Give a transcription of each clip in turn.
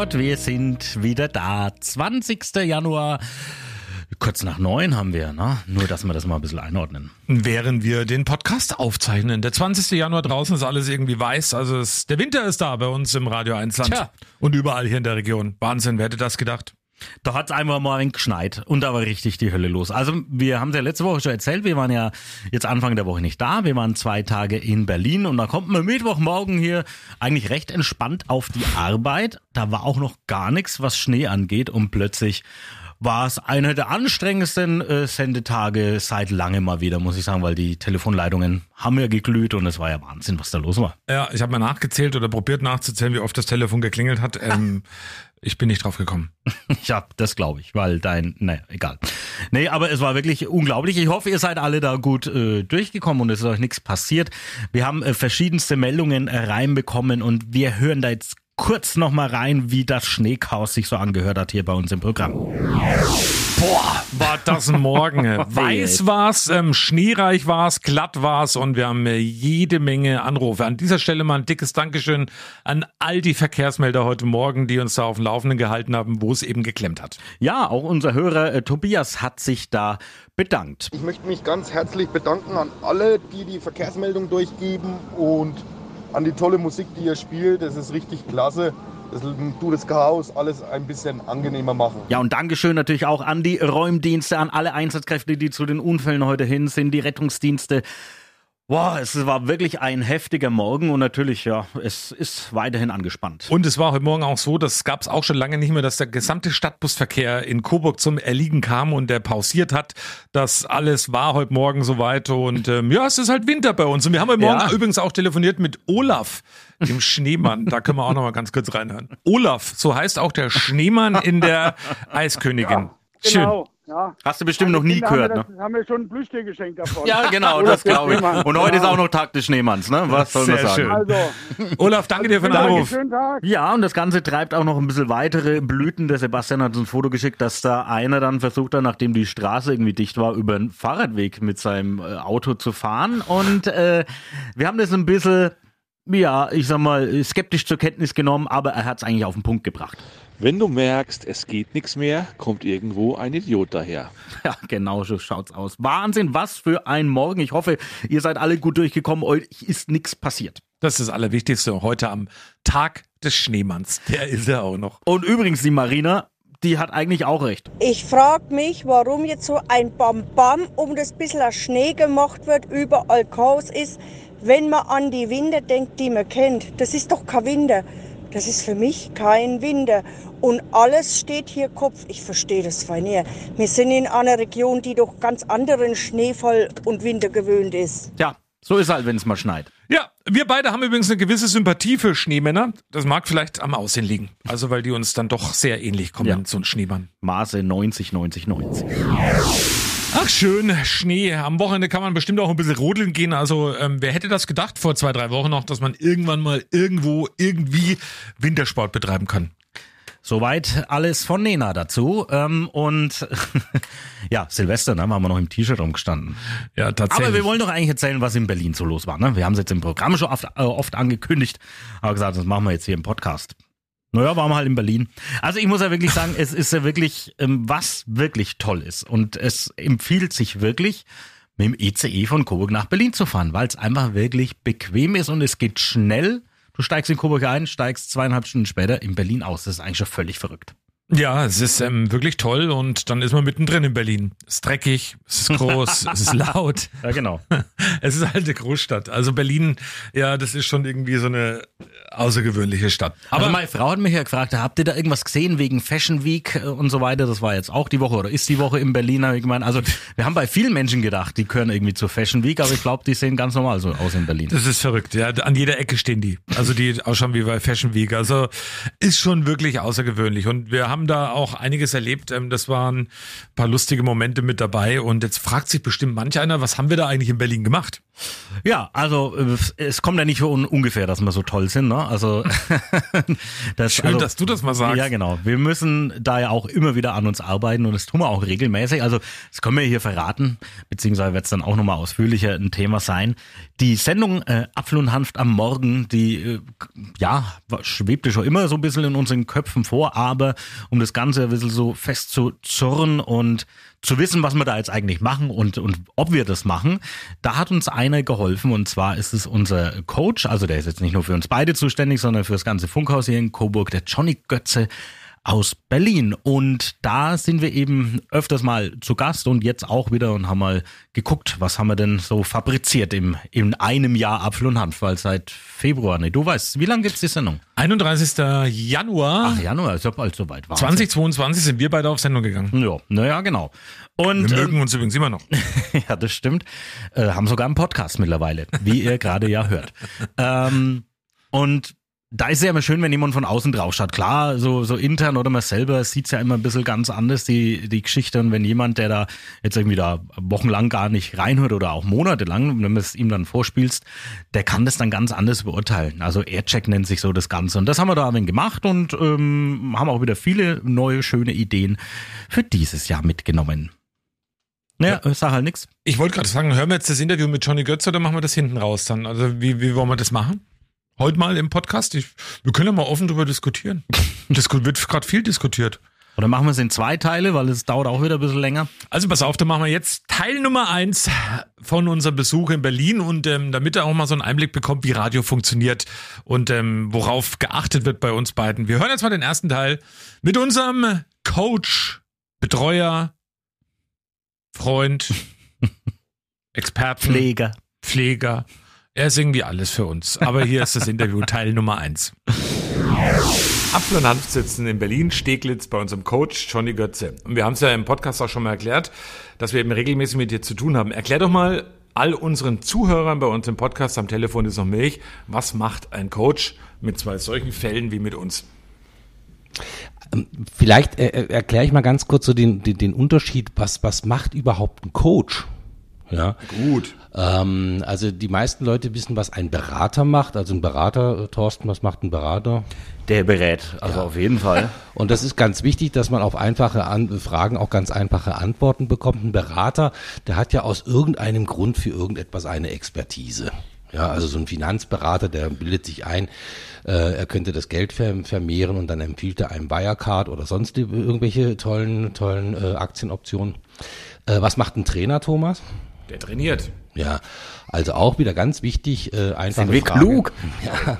Gott, wir sind wieder da. 20. Januar. Kurz nach neun haben wir, ne? Nur, dass wir das mal ein bisschen einordnen. Während wir den Podcast aufzeichnen. Der 20. Januar draußen ist alles irgendwie weiß. Also es, der Winter ist da bei uns im Radio 1 Land. Tja. Und überall hier in der Region. Wahnsinn, wer hätte das gedacht? Da hat's einfach mal ein geschneit und da war richtig die Hölle los. Also wir haben es ja letzte Woche schon erzählt, wir waren ja jetzt Anfang der Woche nicht da. Wir waren zwei Tage in Berlin und da kommt man Mittwochmorgen hier eigentlich recht entspannt auf die Arbeit. Da war auch noch gar nichts, was Schnee angeht und plötzlich war es einer der anstrengendsten äh, Sendetage seit langem mal wieder, muss ich sagen, weil die Telefonleitungen haben ja geglüht und es war ja Wahnsinn, was da los war. Ja, ich habe mal nachgezählt oder probiert nachzuzählen, wie oft das Telefon geklingelt hat. Ähm, ich bin nicht drauf gekommen. Ja, das glaube ich, weil dein, naja, egal. Nee, aber es war wirklich unglaublich. Ich hoffe, ihr seid alle da gut äh, durchgekommen und es ist euch nichts passiert. Wir haben äh, verschiedenste Meldungen äh, reinbekommen und wir hören da jetzt kurz nochmal rein, wie das Schneechaos sich so angehört hat hier bei uns im Programm. Boah, war das ein Morgen. Weiß war's, ähm, schneereich war's, glatt war's und wir haben äh, jede Menge Anrufe. An dieser Stelle mal ein dickes Dankeschön an all die Verkehrsmelder heute Morgen, die uns da auf dem Laufenden gehalten haben, wo es eben geklemmt hat. Ja, auch unser Hörer äh, Tobias hat sich da bedankt. Ich möchte mich ganz herzlich bedanken an alle, die die Verkehrsmeldung durchgeben und an die tolle Musik, die ihr spielt. Das ist richtig klasse. Das tut das Chaos alles ein bisschen angenehmer machen. Ja, und Dankeschön natürlich auch an die Räumdienste, an alle Einsatzkräfte, die zu den Unfällen heute hin sind, die Rettungsdienste. Boah, es war wirklich ein heftiger Morgen und natürlich, ja, es ist weiterhin angespannt. Und es war heute Morgen auch so, das gab es auch schon lange nicht mehr, dass der gesamte Stadtbusverkehr in Coburg zum Erliegen kam und der pausiert hat. Das alles war heute Morgen soweit und ähm, ja, es ist halt Winter bei uns. Und wir haben heute Morgen Ja. übrigens auch telefoniert mit Olaf, dem Schneemann. Da können wir auch noch mal ganz kurz reinhören. Olaf, so heißt auch der Schneemann in der Eiskönigin. Schön. Genau, ja. Hast du bestimmt Meine noch nie Kinder gehört, haben ne? mir, das, haben mir schon ein Plüschtier geschenkt davon. Ja, genau, Oder das glaube ich. Und heute ist Ja. auch noch des Schneemanns, ne? Was soll man Sehr sagen? schön. Also, Olaf, danke dir für den Anruf. schönen Tag. Ja, und das Ganze treibt auch noch ein bisschen weitere Blüten. Der Sebastian hat uns ein Foto geschickt, dass da einer dann versucht hat, nachdem die Straße irgendwie dicht war, über einen Fahrradweg mit seinem äh, Auto zu fahren. Und äh, wir haben das ein bisschen, ja, ich sag mal, skeptisch zur Kenntnis genommen, aber er hat es eigentlich auf den Punkt gebracht. Wenn du merkst, es geht nichts mehr, kommt irgendwo ein Idiot daher. Ja, genau so schaut's aus. Wahnsinn, was für ein Morgen. Ich hoffe, ihr seid alle gut durchgekommen. Euch ist nichts passiert. Das ist das Allerwichtigste heute am Tag des Schneemanns. Der ist er auch noch. Und übrigens, die Marina, die hat eigentlich auch recht. Ich frage mich, warum jetzt so ein Bam-Bam um das bisschen Schnee gemacht wird, überall Chaos ist, wenn man an die Winter denkt, die man kennt. Das ist doch kein Winter. Das ist für mich kein Winter. Und alles steht hier Kopf. Ich verstehe das fein nicht. Wir sind in einer Region, die doch ganz anderen Schneefall und Winter gewöhnt ist. Tja, so ist halt, wenn es mal schneit. Ja, wir beide haben übrigens eine gewisse Sympathie für Schneemänner. Das mag vielleicht am Aussehen liegen. Also, weil die uns dann doch sehr ähnlich kommen, Ja. so ein Schneemann. Maße 90, 90, 90. Ach, schön, Schnee. Am Wochenende kann man bestimmt auch ein bisschen rodeln gehen. Also, ähm, wer hätte das gedacht vor zwei, drei Wochen noch, dass man irgendwann mal irgendwo irgendwie Wintersport betreiben kann? Soweit alles von Nena dazu. Ähm, und ja, Silvester, ne, haben wir noch im T-Shirt rumgestanden. Ja, tatsächlich. Aber wir wollen doch eigentlich erzählen, was in Berlin so los war. Ne? Wir haben es jetzt im Programm schon oft, äh, oft angekündigt, aber gesagt, das machen wir jetzt hier im Podcast. Naja, waren wir halt in Berlin. Also ich muss ja wirklich sagen, es ist ja wirklich, ähm, was wirklich toll ist. Und es empfiehlt sich wirklich, mit dem ECE von Coburg nach Berlin zu fahren, weil es einfach wirklich bequem ist und es geht schnell. Du steigst in Coburg ein, steigst zweieinhalb Stunden später in Berlin aus. Das ist eigentlich schon völlig verrückt. Ja, es ist ähm, wirklich toll und dann ist man mittendrin in Berlin. Es ist dreckig, es ist groß, es ist laut. Ja, genau. Es ist halt eine Großstadt. Also Berlin, ja, das ist schon irgendwie so eine außergewöhnliche Stadt. Aber Aber meine Frau hat mich ja gefragt, habt ihr da irgendwas gesehen wegen Fashion Week äh, und so weiter? Das war jetzt auch die Woche oder ist die Woche in Berlin, habe ich gemeint. Also wir haben bei vielen Menschen gedacht, die gehören irgendwie zur Fashion Week, aber ich glaube, die sehen ganz normal so aus in Berlin. das ist verrückt, ja. An jeder Ecke stehen die. Also die ausschauen wie bei Fashion Week. Also ist schon wirklich außergewöhnlich. Und wir haben da auch einiges erlebt. Ähm, Das waren ein paar lustige Momente mit dabei. Und jetzt fragt sich bestimmt manch einer, was haben wir da eigentlich in Berlin gemacht? Ja, also äh, es kommt ja nicht von ungefähr, dass wir so toll sind. Ne? Also das, Schön, also, dass du das mal sagst. Ja, genau. Wir müssen da ja auch immer wieder an uns arbeiten und das tun wir auch regelmäßig. Also das können wir hier verraten, beziehungsweise wird es dann auch nochmal ausführlicher ein Thema sein. Die Sendung äh, Apfel und Hanft am Morgen, die äh, ja, schwebte schon immer so ein bisschen in unseren Köpfen vor, aber um das Ganze ein bisschen so fest zu zurren und zu wissen, was wir da jetzt eigentlich machen und, und ob wir das machen, da hat uns einer geholfen und zwar ist es unser Coach, also der ist jetzt nicht nur für uns beide zuständig, sondern für das ganze Funkhaus hier in Coburg, der Johnny Götze aus Berlin. Und da sind wir eben öfters mal zu Gast und jetzt auch wieder und haben mal geguckt, was haben wir denn so fabriziert im, in einem Jahr Apfel und Hanf, weil seit Februar, ne, du weißt, wie lange gibt's die Sendung? 31. Januar. Ach, Januar, ist ja bald soweit. Wahnsinn. 2022 sind wir beide auf Sendung gegangen. Ja, naja, genau. Und, Wir mögen ähm, uns übrigens immer noch. ja, das stimmt. Äh, haben sogar einen Podcast mittlerweile, wie ihr gerade ja hört. Ähm, und da ist es ja immer schön, wenn jemand von außen drauf schaut. Klar, so, so intern oder man selber sieht's ja immer ein bisschen ganz anders, die, die Geschichte. Und wenn jemand, der da jetzt irgendwie da wochenlang gar nicht reinhört oder auch monatelang, wenn du es ihm dann vorspielst, der kann das dann ganz anders beurteilen. Also Aircheck nennt sich so das Ganze. Und das haben wir da ein gemacht und ähm, haben auch wieder viele neue, schöne Ideen für dieses Jahr mitgenommen. Naja, ja. sag halt nix. Ich wollte gerade sagen, hören wir jetzt das Interview mit Johnny Götz oder machen wir das hinten raus dann? Also wie, wie wollen wir das machen? Heute mal im Podcast? Ich, wir können ja mal offen darüber diskutieren. Das wird gerade viel diskutiert. Oder machen wir es in zwei Teile, weil es dauert auch wieder ein bisschen länger. Also pass auf, dann machen wir jetzt Teil Nummer eins von unserem Besuch in Berlin und ähm, damit er auch mal so einen Einblick bekommt, wie Radio funktioniert und ähm, worauf geachtet wird bei uns beiden. Wir hören jetzt mal den ersten Teil mit unserem Coach, Betreuer, Freund, Experten, Pfleger. Pfleger. Er ist irgendwie alles für uns. Aber hier ist das Interview Teil Nummer eins. Apfel und Hanf sitzen in Berlin, Steglitz, bei unserem Coach Johnny Götze. Und wir haben es ja im Podcast auch schon mal erklärt, dass wir eben regelmäßig mit dir zu tun haben. Erklär doch mal all unseren Zuhörern bei uns im Podcast am Telefon ist noch Milch, was macht ein Coach mit zwei solchen Fällen wie mit uns? Vielleicht äh, erkläre ich mal ganz kurz so den, den, den Unterschied, was, was macht überhaupt ein Coach? Ja. Gut. Ähm, also die meisten Leute wissen, was ein Berater macht. Also ein Berater, äh, Thorsten, was macht ein Berater? Der berät, also Ja. auf jeden Fall. Und das ist ganz wichtig, dass man auf einfache An Fragen auch ganz einfache Antworten bekommt. Ein Berater, der hat ja aus irgendeinem Grund für irgendetwas eine Expertise. Ja, also so ein Finanzberater, der bildet sich ein, äh, er könnte das Geld ver vermehren und dann empfiehlt er einem Wirecard oder sonst irgendwelche tollen, tollen äh, Aktienoptionen. Äh, was macht ein Trainer, Thomas? Der trainiert. Ja, also auch wieder ganz wichtig, äh, einfache Sind wir Frage. klug? Ja,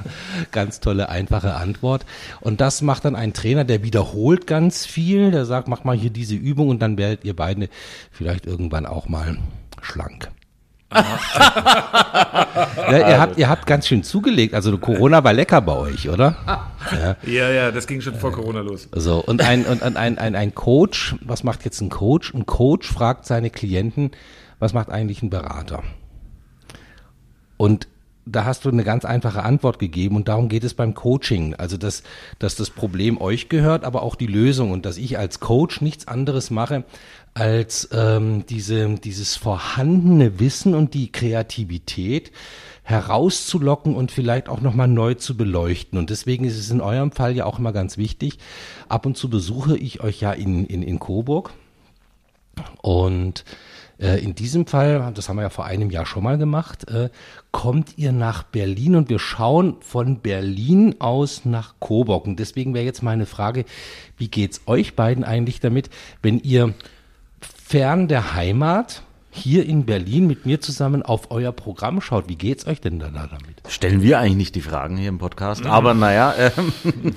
ganz tolle, einfache Antwort. Und das macht dann ein Trainer, der wiederholt ganz viel, der sagt, mach mal hier diese Übung und dann werdet ihr beide vielleicht irgendwann auch mal schlank. ja, ihr, habt, ihr habt ganz schön zugelegt, also Corona war lecker bei euch, oder? Ja, ja, das ging schon vor Corona los. So, und ein, und ein, ein, ein, ein Coach, was macht jetzt ein Coach? Ein Coach fragt seine Klienten, was macht eigentlich ein Berater? Und da hast du eine ganz einfache Antwort gegeben und darum geht es beim Coaching. Also, dass, dass das Problem euch gehört, aber auch die Lösung und dass ich als Coach nichts anderes mache, als ähm, diese, dieses vorhandene Wissen und die Kreativität herauszulocken und vielleicht auch nochmal neu zu beleuchten. Und deswegen ist es in eurem Fall ja auch immer ganz wichtig. Ab und zu besuche ich euch ja in, in, in Coburg. Und äh, in diesem Fall, das haben wir ja vor einem Jahr schon mal gemacht, äh, kommt ihr nach Berlin und wir schauen von Berlin aus nach Coburg. Und deswegen wäre jetzt meine Frage, wie geht's euch beiden eigentlich damit, wenn ihr fern der Heimat hier in Berlin mit mir zusammen auf euer Programm schaut? Wie geht's euch denn da damit? Stellen wir eigentlich nicht die Fragen hier im Podcast, aber naja, ähm,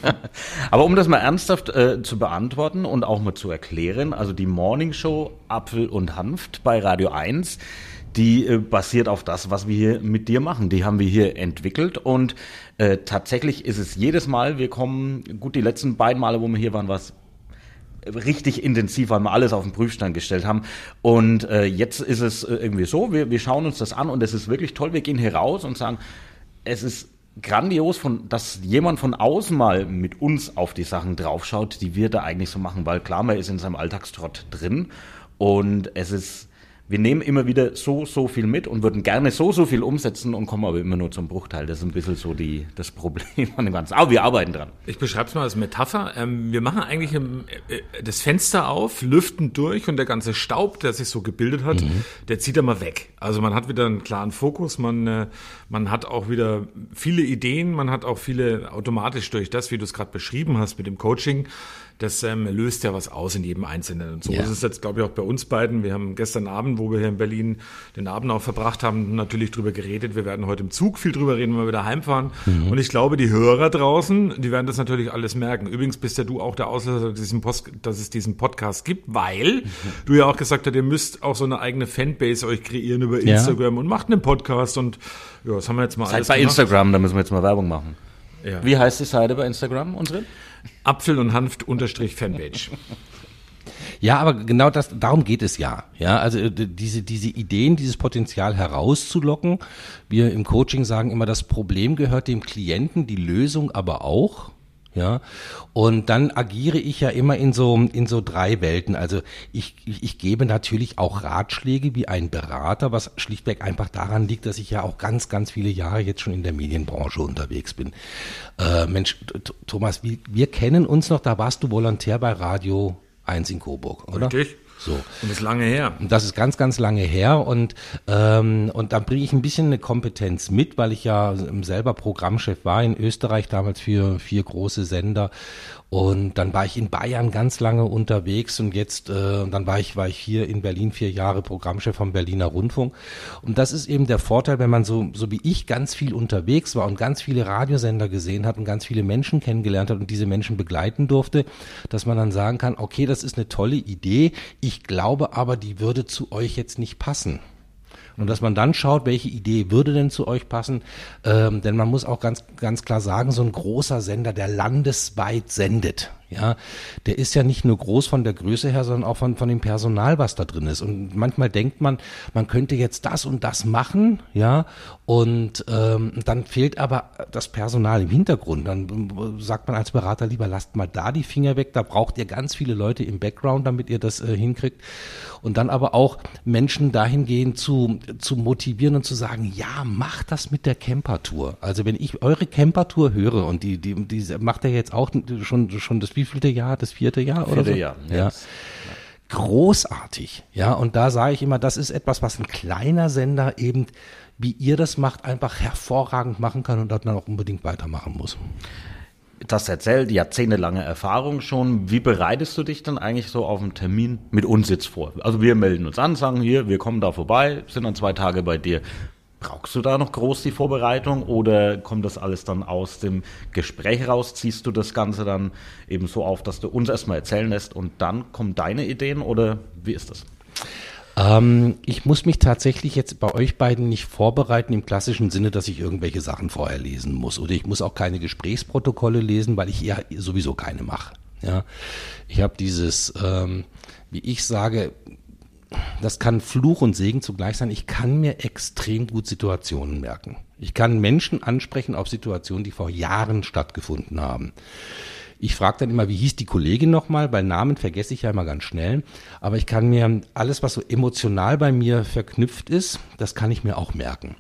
aber um das mal ernsthaft äh, zu beantworten und auch mal zu erklären, also die Morning Show Apfel und Hanft bei Radio 1, die äh, basiert auf das, was wir hier mit dir machen. Die haben wir hier entwickelt und äh, tatsächlich ist es jedes Mal, wir kommen, gut, die letzten beiden Male, wo wir hier waren, war es richtig intensiv, weil wir alles auf den Prüfstand gestellt haben. Und äh, jetzt ist es äh, irgendwie so, wir, wir schauen uns das an und es ist wirklich toll. Wir gehen hier raus und sagen, es ist grandios, von, dass jemand von außen mal mit uns auf die Sachen draufschaut, die wir da eigentlich so machen, weil klar, man ist in seinem Alltagstrott drin und es ist wir nehmen immer wieder so, so viel mit und würden gerne so, so viel umsetzen und kommen aber immer nur zum Bruchteil. Das ist ein bisschen so die, das Problem an dem Ganzen. Aber wir arbeiten dran. Ich beschreibe es mal als Metapher. Ähm, wir machen eigentlich im, äh, das Fenster auf, lüften durch und der ganze Staub, der sich so gebildet hat, mhm. der zieht immer weg. Also man hat wieder einen klaren Fokus, man, äh, man hat auch wieder viele Ideen, man hat auch viele automatisch durch das, wie du es gerade beschrieben hast mit dem Coaching, das ähm, löst ja was aus in jedem Einzelnen. Und so ja. ist es jetzt, glaube ich, auch bei uns beiden. Wir haben gestern Abend, wo wir hier in Berlin den Abend auch verbracht haben, natürlich drüber geredet. Wir werden heute im Zug viel drüber reden, wenn wir wieder heimfahren. Mhm. Und ich glaube, die Hörer draußen, die werden das natürlich alles merken. Übrigens bist ja du auch der Auslöser, dass es diesen Podcast gibt, weil mhm. du ja auch gesagt hast, ihr müsst auch so eine eigene Fanbase euch kreieren über Instagram ja. und macht einen Podcast und ja, das haben wir jetzt mal Seid alles bei gemacht. Instagram, da müssen wir jetzt mal Werbung machen. Ja. Wie heißt die Seite bei Instagram, unsere? Apfel und Hanft unterstrich Fanpage. Ja, aber genau das, darum geht es ja. Ja, also äh, diese, diese Ideen, dieses Potenzial herauszulocken. Wir im Coaching sagen immer, das Problem gehört dem Klienten, die Lösung aber auch. Ja, und dann agiere ich ja immer in so, in so drei Welten. Also ich, ich, ich gebe natürlich auch Ratschläge wie ein Berater, was schlichtweg einfach daran liegt, dass ich ja auch ganz, ganz viele Jahre jetzt schon in der Medienbranche unterwegs bin. Äh, Mensch, Thomas, wir, wir kennen uns noch, da warst du Volontär bei Radio 1 in Coburg, oder? Richtig. So. Und das ist lange her. Und das ist ganz, ganz lange her. Und, ähm, und da bringe ich ein bisschen eine Kompetenz mit, weil ich ja selber Programmchef war in Österreich damals für vier große Sender und dann war ich in Bayern ganz lange unterwegs und jetzt, äh, dann war ich, war ich hier in Berlin vier Jahre Programmchef vom Berliner Rundfunk. Und das ist eben der Vorteil, wenn man so, so wie ich ganz viel unterwegs war und ganz viele Radiosender gesehen hat und ganz viele Menschen kennengelernt hat und diese Menschen begleiten durfte, dass man dann sagen kann, okay, das ist eine tolle Idee. Ich glaube aber, die würde zu euch jetzt nicht passen. Und dass man dann schaut, welche Idee würde denn zu euch passen. Ähm, denn man muss auch ganz, ganz klar sagen, so ein großer Sender, der landesweit sendet, ja, der ist ja nicht nur groß von der Größe her, sondern auch von, von dem Personal, was da drin ist. Und manchmal denkt man, man könnte jetzt das und das machen, ja, und ähm, dann fehlt aber das Personal im Hintergrund. Dann sagt man als Berater lieber, lasst mal da die Finger weg. Da braucht ihr ganz viele Leute im Background, damit ihr das äh, hinkriegt. Und dann aber auch Menschen dahingehend zu, zu motivieren und zu sagen, ja, macht das mit der Campertour. Also wenn ich eure Campertour höre und die, die, die macht er jetzt auch schon, schon das wievielte Jahr, das vierte Jahr vierte oder so? Jahr, ja. Yes großartig. Ja, und da sage ich immer, das ist etwas, was ein kleiner Sender eben wie ihr das macht, einfach hervorragend machen kann und dann auch unbedingt weitermachen muss. Das erzählt jahrzehntelange Erfahrung schon. Wie bereitest du dich dann eigentlich so auf einen Termin mit uns jetzt vor? Also wir melden uns an, sagen hier, wir kommen da vorbei, sind dann zwei Tage bei dir. Brauchst du da noch groß die Vorbereitung oder kommt das alles dann aus dem Gespräch raus? Ziehst du das Ganze dann eben so auf, dass du uns erstmal erzählen lässt und dann kommen deine Ideen oder wie ist das? Ähm, ich muss mich tatsächlich jetzt bei euch beiden nicht vorbereiten im klassischen Sinne, dass ich irgendwelche Sachen vorher lesen muss. Oder ich muss auch keine Gesprächsprotokolle lesen, weil ich ja sowieso keine mache. Ja, ich habe dieses, ähm, wie ich sage, das kann Fluch und Segen zugleich sein. Ich kann mir extrem gut Situationen merken. Ich kann Menschen ansprechen auf Situationen, die vor Jahren stattgefunden haben. Ich frage dann immer, wie hieß die Kollegin nochmal? Bei Namen vergesse ich ja immer ganz schnell. Aber ich kann mir alles, was so emotional bei mir verknüpft ist, das kann ich mir auch merken.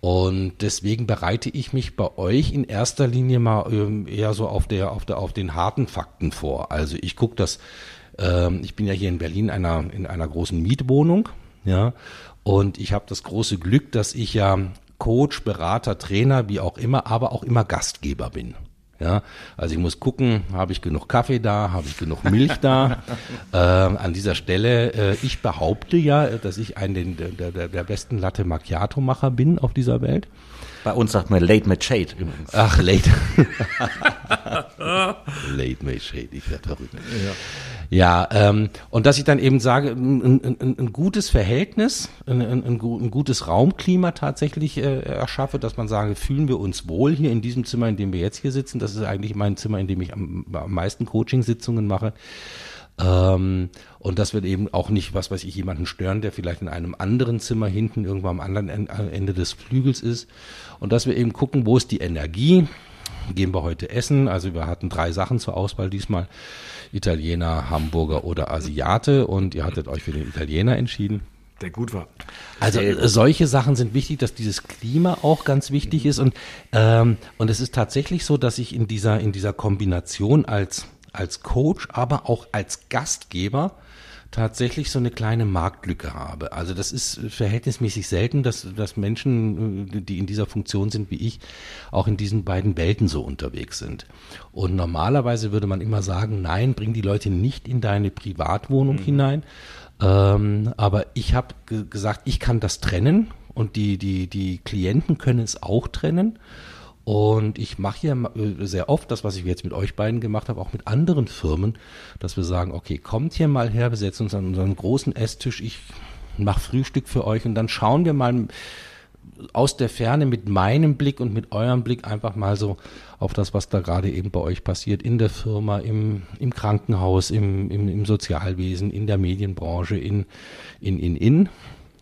Und deswegen bereite ich mich bei euch in erster Linie mal ähm, eher so auf der, auf der, auf den harten Fakten vor. Also ich gucke das, ähm, ich bin ja hier in Berlin einer, in einer großen Mietwohnung, ja, und ich habe das große Glück, dass ich ja Coach, Berater, Trainer, wie auch immer, aber auch immer Gastgeber bin. Ja, also ich muss gucken, habe ich genug Kaffee da, habe ich genug Milch da. äh, an dieser Stelle, äh, ich behaupte ja, dass ich ein der, der, der besten Latte Macchiato Macher bin auf dieser Welt. Bei uns sagt man Late Made Shade übrigens. Ach, Late. late Made Shade, ich werde verrückt. Ja. Ja, ähm, und dass ich dann eben sage, ein, ein, ein gutes Verhältnis, ein, ein, gutes Raumklima tatsächlich äh, erschaffe, dass man sage, fühlen wir uns wohl hier in diesem Zimmer, in dem wir jetzt hier sitzen. Das ist eigentlich mein Zimmer, in dem ich am, am meisten Coaching-Sitzungen mache. Ähm, und das wird eben auch nicht, was weiß ich, jemanden stören, der vielleicht in einem anderen Zimmer hinten irgendwo am anderen Ende des Flügels ist. Und dass wir eben gucken, wo ist die Energie? Gehen wir heute essen? Also wir hatten drei Sachen zur Auswahl diesmal. Italiener, Hamburger oder Asiate und ihr hattet euch für den Italiener entschieden. der gut war. Also äh, solche Sachen sind wichtig, dass dieses Klima auch ganz wichtig ist und ähm, und es ist tatsächlich so, dass ich in dieser in dieser Kombination als als Coach, aber auch als Gastgeber tatsächlich so eine kleine Marktlücke habe. Also das ist verhältnismäßig selten, dass, dass Menschen, äh, die in dieser Funktion sind wie ich, auch in diesen beiden Welten so unterwegs sind. Und normalerweise würde man immer sagen, nein, bring die Leute nicht in deine Privatwohnung mhm. hinein. Ähm, aber ich habe gesagt, ich kann das trennen und die, die, die Klienten können es auch trennen. Und ich mache hier äh, sehr oft das, was ich jetzt mit euch beiden gemacht habe, auch mit anderen Firmen, dass wir sagen, okay, kommt hier mal her, wir setzen uns an unseren großen Esstisch, ich mache Frühstück für euch und dann schauen wir mal aus der Ferne mit meinem Blick und mit eurem Blick einfach mal so auf das, was da gerade eben bei euch passiert, in der Firma, im, im Krankenhaus, im, im, im Sozialwesen, in der Medienbranche, in, in, in, in.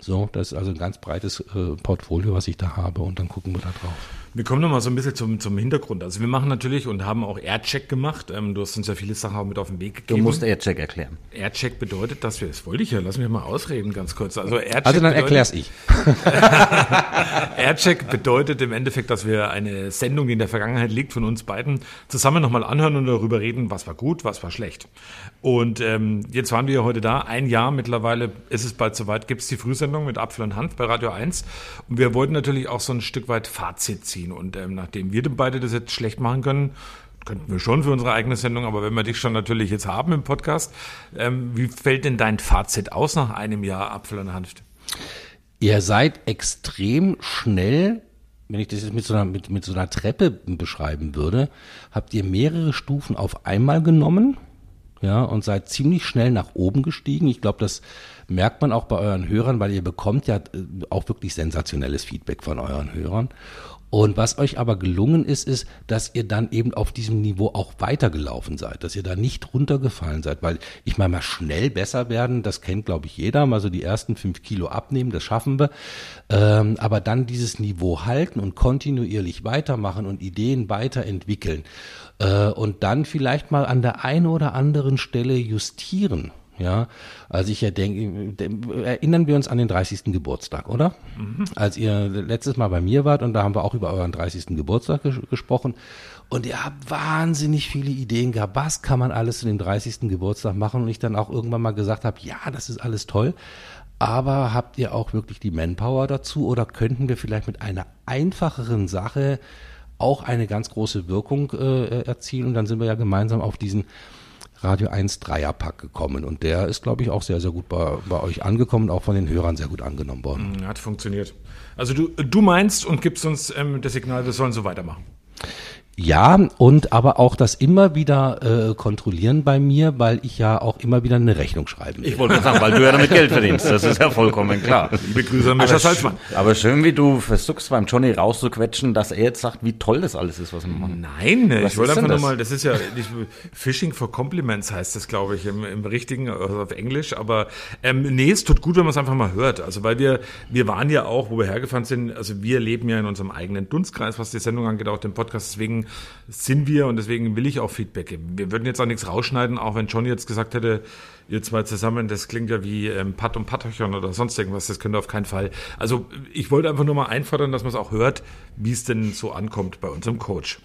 So, das ist also ein ganz breites äh, Portfolio, was ich da habe und dann gucken wir da drauf. Wir kommen nochmal so ein bisschen zum, zum Hintergrund. Also wir machen natürlich und haben auch Aircheck gemacht. Ähm, du hast uns ja viele Sachen auch mit auf den Weg gegeben. Du musst Aircheck erklären. Aircheck bedeutet, dass wir, das wollte ich ja, lass mich mal ausreden ganz kurz. Also, Aircheck also dann erklär's ich. Aircheck bedeutet im Endeffekt, dass wir eine Sendung, die in der Vergangenheit liegt, von uns beiden zusammen nochmal anhören und darüber reden, was war gut, was war schlecht. Und ähm, jetzt waren wir ja heute da, ein Jahr mittlerweile ist es bald soweit, gibt es die Frühsendung mit Apfel und Hanf bei Radio 1. Und wir wollten natürlich auch so ein Stück weit Fazit ziehen ziehen. Und ähm, nachdem wir beide das jetzt schlecht machen können, könnten wir schon für unsere eigene Sendung, aber wenn wir dich schon natürlich jetzt haben im Podcast, ähm, wie fällt denn dein Fazit aus nach einem Jahr Apfel und Hanft? Ihr seid extrem schnell, wenn ich das jetzt mit so einer, mit, mit so einer Treppe beschreiben würde, habt ihr mehrere Stufen auf einmal genommen, ja, und seid ziemlich schnell nach oben gestiegen. Ich glaube, das merkt man auch bei euren Hörern, weil ihr bekommt ja äh, auch wirklich sensationelles Feedback von euren Hörern. Und was euch aber gelungen ist, ist, dass ihr dann eben auf diesem Niveau auch weitergelaufen seid, dass ihr da nicht runtergefallen seid, weil ich meine mal schnell besser werden, das kennt glaube ich jeder, mal so die ersten fünf Kilo abnehmen, das schaffen wir, ähm, aber dann dieses Niveau halten und kontinuierlich weitermachen und Ideen weiterentwickeln äh, und dann vielleicht mal an der einen oder anderen Stelle justieren ja, also ich ja denke, erinnern wir uns an den 30. Geburtstag, oder? Mhm. Als ihr letztes Mal bei mir wart und da haben wir auch über euren 30. Geburtstag ges gesprochen und ihr habt wahnsinnig viele Ideen gehabt, was kann man alles zu dem 30. Geburtstag machen und ich dann auch irgendwann mal gesagt habe, ja, das ist alles toll, aber habt ihr auch wirklich die Manpower dazu oder könnten wir vielleicht mit einer einfacheren Sache auch eine ganz große Wirkung äh, erzielen und dann sind wir ja gemeinsam auf diesen Radio 1 Dreierpack gekommen und der ist, glaube ich, auch sehr, sehr gut bei, bei euch angekommen, auch von den Hörern sehr gut angenommen worden. Hat funktioniert. Also du, du meinst und gibst uns ähm, das Signal, wir sollen so weitermachen. Ja, und aber auch das immer wieder äh, kontrollieren bei mir, weil ich ja auch immer wieder eine Rechnung schreiben will. Ich wollte sagen, weil du ja damit Geld verdienst, das ist ja vollkommen klar. Liebe Grüße an Mischa Salzmann. Aber schön, wie du versuchst beim Johnny rauszuquetschen, dass er jetzt sagt, wie toll das alles ist, was wir machen. Nein, was ich wollte einfach nur mal, das ist ja, Fishing for Compliments heißt das, glaube ich, im, im richtigen, also auf Englisch, aber ähm, nee, es tut gut, wenn man es einfach mal hört. Also weil wir, wir waren ja auch, wo wir hergefahren sind, also wir leben ja in unserem eigenen Dunstkreis, was die Sendung angeht, auch den Podcast, deswegen sind wir und deswegen will ich auch Feedback geben. Wir würden jetzt auch nichts rausschneiden, auch wenn Johnny jetzt gesagt hätte, ihr zwei zusammen, das klingt ja wie ähm, Pat und Patterchen oder sonst irgendwas, das könnte auf keinen Fall. Also ich wollte einfach nur mal einfordern, dass man es auch hört, wie es denn so ankommt bei unserem Coach.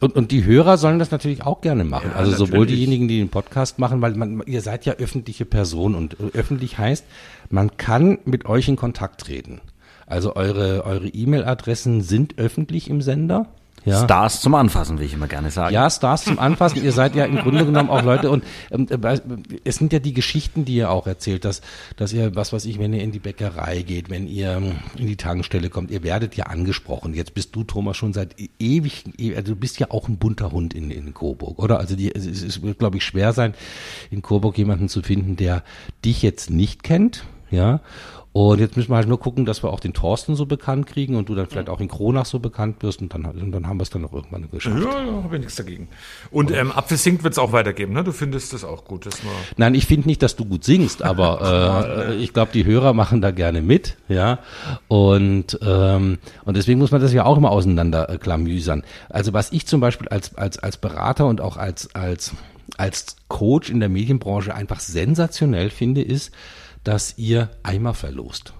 Und, und die Hörer sollen das natürlich auch gerne machen. Ja, also sowohl diejenigen, die den Podcast machen, weil man, ihr seid ja öffentliche Personen und öffentlich heißt, man kann mit euch in Kontakt treten. Also eure eure E-Mail-Adressen sind öffentlich im Sender. Ja. Stars zum Anfassen, wie ich immer gerne sage. Ja, Stars zum Anfassen. ihr seid ja im Grunde genommen auch Leute und ähm, äh, es sind ja die Geschichten, die ihr auch erzählt, dass, dass ihr, was weiß ich, wenn ihr in die Bäckerei geht, wenn ihr ähm, in die Tankstelle kommt, ihr werdet ja angesprochen. Jetzt bist du, Thomas, schon seit e-, ewig, e-, also du bist ja auch ein bunter Hund in, in Coburg, oder? Also die, es, es wird, glaube ich, schwer sein, in Coburg jemanden zu finden, der dich jetzt nicht kennt, ja, und jetzt müssen wir halt nur gucken, dass wir auch den Thorsten so bekannt kriegen und du dann vielleicht auch in Kronach so bekannt wirst und dann, und dann haben wir es dann auch irgendwann geschafft. Ja, ja, habe ich nichts dagegen. Und ähm, Apfel singt wird es auch weitergeben, ne? Du findest das auch gut, dass man Nein, ich finde nicht, dass du gut singst, aber äh, ich glaube, die Hörer machen da gerne mit, ja. Und ähm, und deswegen muss man das ja auch immer auseinander äh, klamüsern. Also was ich zum Beispiel als als als Berater und auch als als als Coach in der Medienbranche einfach sensationell finde, ist dass ihr Eimer verlost.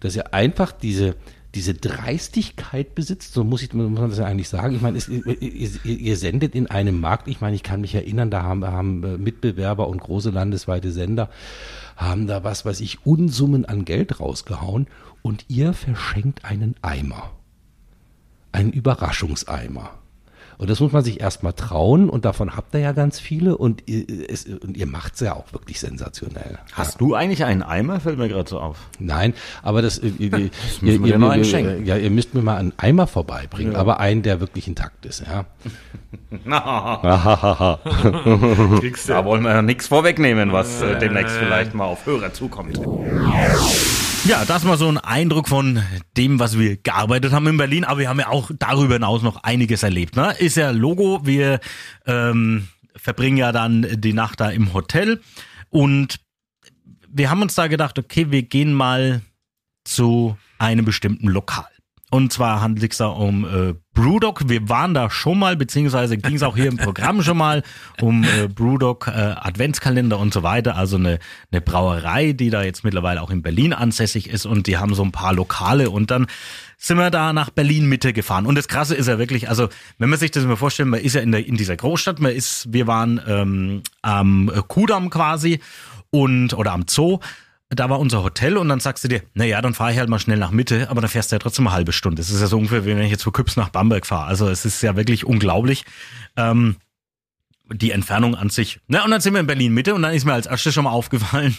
Dass ihr einfach diese, diese Dreistigkeit besitzt, so muss, ich, muss man das ja eigentlich sagen. Ich meine, es, ihr, ihr, sendet in einem Markt, ich meine, ich kann mich erinnern, da haben, haben äh, Mitbewerber und große landesweite Sender, haben da was weiß ich, Unsummen an Geld rausgehauen und ihr verschenkt einen Eimer. Einen Überraschungseimer. Und das muss man sich erstmal trauen und davon habt ihr ja ganz viele und ihr, es, und ihr macht's ja auch wirklich sensationell. Hast du eigentlich einen Eimer? Fällt mir gerade so auf. Nein, aber das, äh, ihr, ihr, wir dir noch einen schenken. ja, ihr müsst mir mal einen Eimer vorbeibringen, aber einen, der wirklich intakt ist, ja. Da wollen wir ja nichts vorwegnehmen, was äh, demnächst vielleicht mal auf Hörer zukommt. Ja, das mal so ein Eindruck von dem, was wir gearbeitet haben in Berlin. Aber wir haben ja auch darüber hinaus noch einiges erlebt. Ne? Ist ja Logo. Wir ähm, verbringen ja dann die Nacht da im Hotel. Und wir haben uns da gedacht, okay, wir gehen mal zu einem bestimmten Lokal. Und zwar handelt es da um äh, Brewdog. Wir waren da schon mal, beziehungsweise ging es auch hier im Programm schon mal um äh, Brewdog äh, Adventskalender und so weiter. Also eine, eine Brauerei, die da jetzt mittlerweile auch in Berlin ansässig ist und die haben so ein paar Lokale und dann sind wir da nach Berlin Mitte gefahren. Und das Krasse ist ja wirklich, also wenn man sich das mal vorstellt, man ist ja in, der, in dieser Großstadt, man ist, wir waren ähm, am Kudamm quasi und oder am Zoo da war unser Hotel und dann sagst du dir, na ja, dann fahre ich halt mal schnell nach Mitte, aber dann fährst du ja trotzdem eine halbe Stunde. Das ist ja so ungefähr, wie wenn ich jetzt von Küps nach Bamberg fahre. Also es ist ja wirklich unglaublich. Ähm, die Entfernung an sich. Na, und dann sind wir in Berlin Mitte und dann ist mir als erstes schon mal aufgefallen,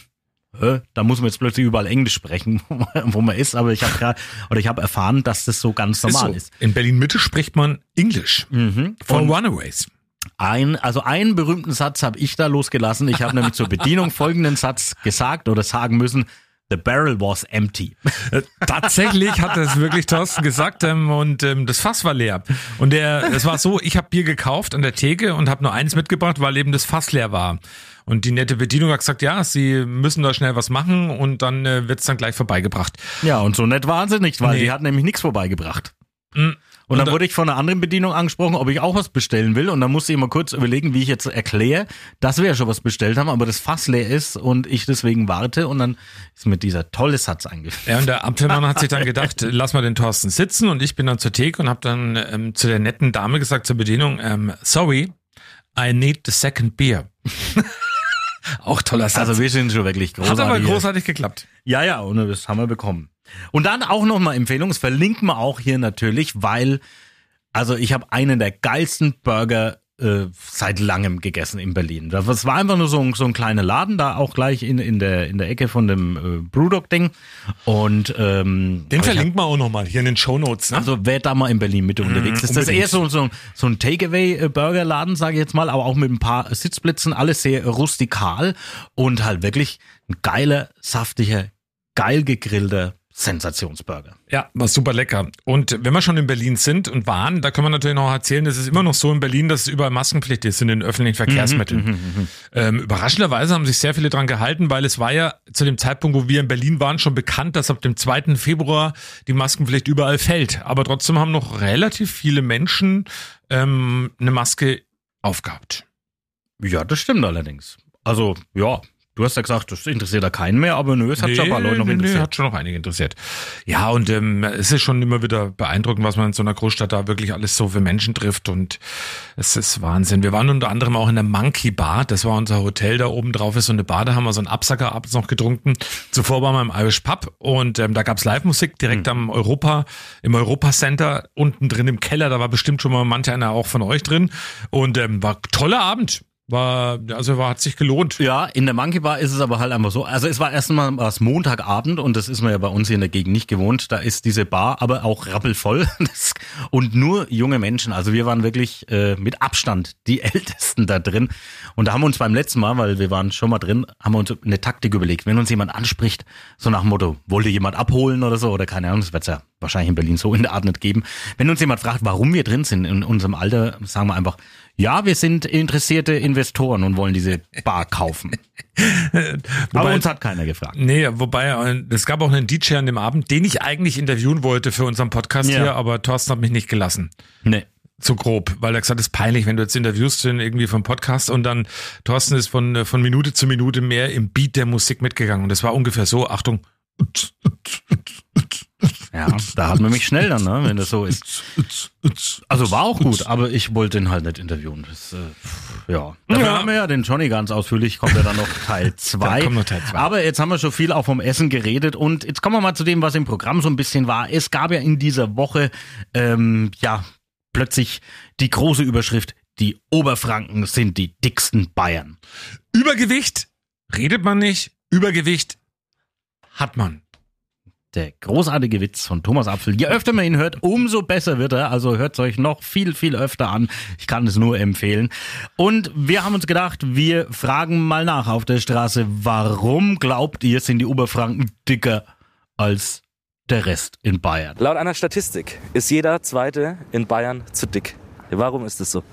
da muss man jetzt plötzlich überall Englisch sprechen, wo man ist, aber ich habe gerade oder ich habe erfahren, dass das so ganz normal ist. so. In Berlin Mitte spricht man Englisch. Mhm. Von Und- Runaways. Ein, also einen berühmten Satz habe ich da losgelassen. Ich habe nämlich zur Bedienung folgenden Satz gesagt oder sagen müssen. The barrel was empty. Äh, Tatsächlich hat es wirklich Thorsten gesagt ähm, und ähm, das Fass war leer. Und der, es war so, ich habe Bier gekauft an der Theke und habe nur eins mitgebracht, weil eben das Fass leer war. Und die nette Bedienung hat gesagt, ja, sie müssen da schnell was machen und dann äh, wird's dann gleich vorbeigebracht. Ja, und so nett waren sie nicht, weil Nee. die hat nämlich nichts vorbeigebracht. Mm. Und dann da- wurde ich von einer anderen Bedienung angesprochen, ob ich auch was bestellen will. Und dann musste ich mal kurz überlegen, wie ich jetzt erkläre, dass wir ja schon was bestellt haben, aber das Fass leer ist und ich deswegen warte. Und dann ist mir dieser tolle Satz eingefallen. Ja, und der Apfelmann hat sich dann gedacht, lass mal den Thorsten sitzen und ich bin dann zur Theke und habe dann ähm, zu der netten Dame gesagt zur Bedienung, ähm, sorry, I need the second beer. Auch toller Satz. Also wir sind schon wirklich hat großartig. aber hier. großartig geklappt. Ja, ja, und das haben wir bekommen. Und dann auch nochmal Empfehlung, das verlinken wir auch hier natürlich, weil, also ich habe einen der geilsten Burger äh, seit langem gegessen in Berlin. Das war einfach nur so ein, so ein kleiner Laden, da auch gleich in, in, der, in der Ecke von dem äh, Brewdog-Ding. Und ähm, Den verlinken wir auch nochmal hier in den Shownotes. Ne? also wer da mal in Berlin Mitte unterwegs ist, das ist eher so, so, so ein Takeaway-Burgerladen, sage ich jetzt mal, aber auch mit ein paar Sitzplätzen, alles sehr rustikal und halt wirklich ein geiler, saftiger, geil gegrillter Sensationsburger. Ja, war super lecker. Und wenn wir schon in Berlin sind und waren, da können wir natürlich noch erzählen, es ist immer noch so in Berlin, dass es überall Maskenpflicht ist in den öffentlichen Verkehrsmitteln. ähm, überraschenderweise haben sich sehr viele dran gehalten, weil es war ja zu dem Zeitpunkt, wo wir in Berlin waren, schon bekannt, dass ab dem 2. Februar die Maskenpflicht überall fällt. Aber trotzdem haben noch relativ viele Menschen ähm, eine Maske aufgehabt. Ja, das stimmt allerdings. Also, ja, du hast ja gesagt, das interessiert da keinen mehr, aber nö, es hat schon ein paar Leute noch nee, nee, interessiert. hat schon noch einige interessiert. Ja, und ähm, es ist schon immer wieder beeindruckend, was man in so einer Großstadt da wirklich alles so für Menschen trifft und es ist Wahnsinn. Wir waren unter anderem auch in der Monkey Bar, das war unser Hotel, da oben drauf ist so eine Bar, da haben wir so einen Absacker abends noch getrunken. Zuvor waren wir im Irish Pub und ähm, da gab's Live-Musik direkt am Europa, im Europa Center, unten drin im Keller, da war bestimmt schon mal manch einer auch von euch drin und ähm, war toller Abend. War, also war, hat sich gelohnt. Ja, in der Monkey Bar ist es aber halt einfach so. Also es war erstmal was Montagabend und das ist man ja bei uns hier in der Gegend nicht gewohnt. Da ist diese Bar aber auch rappelvoll und nur junge Menschen. Also wir waren wirklich äh, mit Abstand die Ältesten da drin. Und da haben wir uns beim letzten Mal, weil wir waren schon mal drin, haben wir uns eine Taktik überlegt. Wenn uns jemand anspricht, so nach dem Motto, wollte jemand abholen oder so, oder keine Ahnung, das wird's ja wahrscheinlich in Berlin so in der Art nicht geben. Wenn uns jemand fragt, warum wir drin sind in unserem Alter, sagen wir einfach, ja, wir sind interessierte Investoren und wollen diese Bar kaufen. Aber Wobei- uns hat keiner gefragt. Nee, wobei, äh, es gab auch einen DJ an dem Abend, den ich eigentlich interviewen wollte für unseren Podcast Ja. hier, aber Thorsten hat mich nicht gelassen. Nee. so grob, weil er gesagt hat, es ist peinlich, wenn du jetzt interviewst irgendwie vom Podcast und dann Thorsten ist von, von Minute zu Minute mehr im Beat der Musik mitgegangen. Und das war ungefähr so, Achtung. Ja, da hat man mich schnell dann, ne, wenn das so ist. Also war auch gut, aber ich wollte ihn halt nicht interviewen. Das, äh, ja. Dafür Ja. haben wir ja den Johnny ganz ausführlich, kommt ja dann noch Teil 2. Dann kommt noch Teil zwei. Aber jetzt haben wir schon viel auch vom Essen geredet und jetzt kommen wir mal zu dem, was im Programm so ein bisschen war. Es gab ja in dieser Woche, ähm, ja, plötzlich die große Überschrift, die Oberfranken sind die dicksten Bayern. Übergewicht redet man nicht, Übergewicht hat man. Der großartige Witz von Thomas Apfel. Je öfter man ihn hört, umso besser wird er. Also hört euch noch viel, viel öfter an. Ich kann es nur empfehlen. Und wir haben uns gedacht, wir fragen mal nach auf der Straße, warum glaubt ihr, sind die Oberfranken dicker als der Rest in Bayern? Laut einer Statistik ist jeder Zweite in Bayern zu dick. Warum ist das so?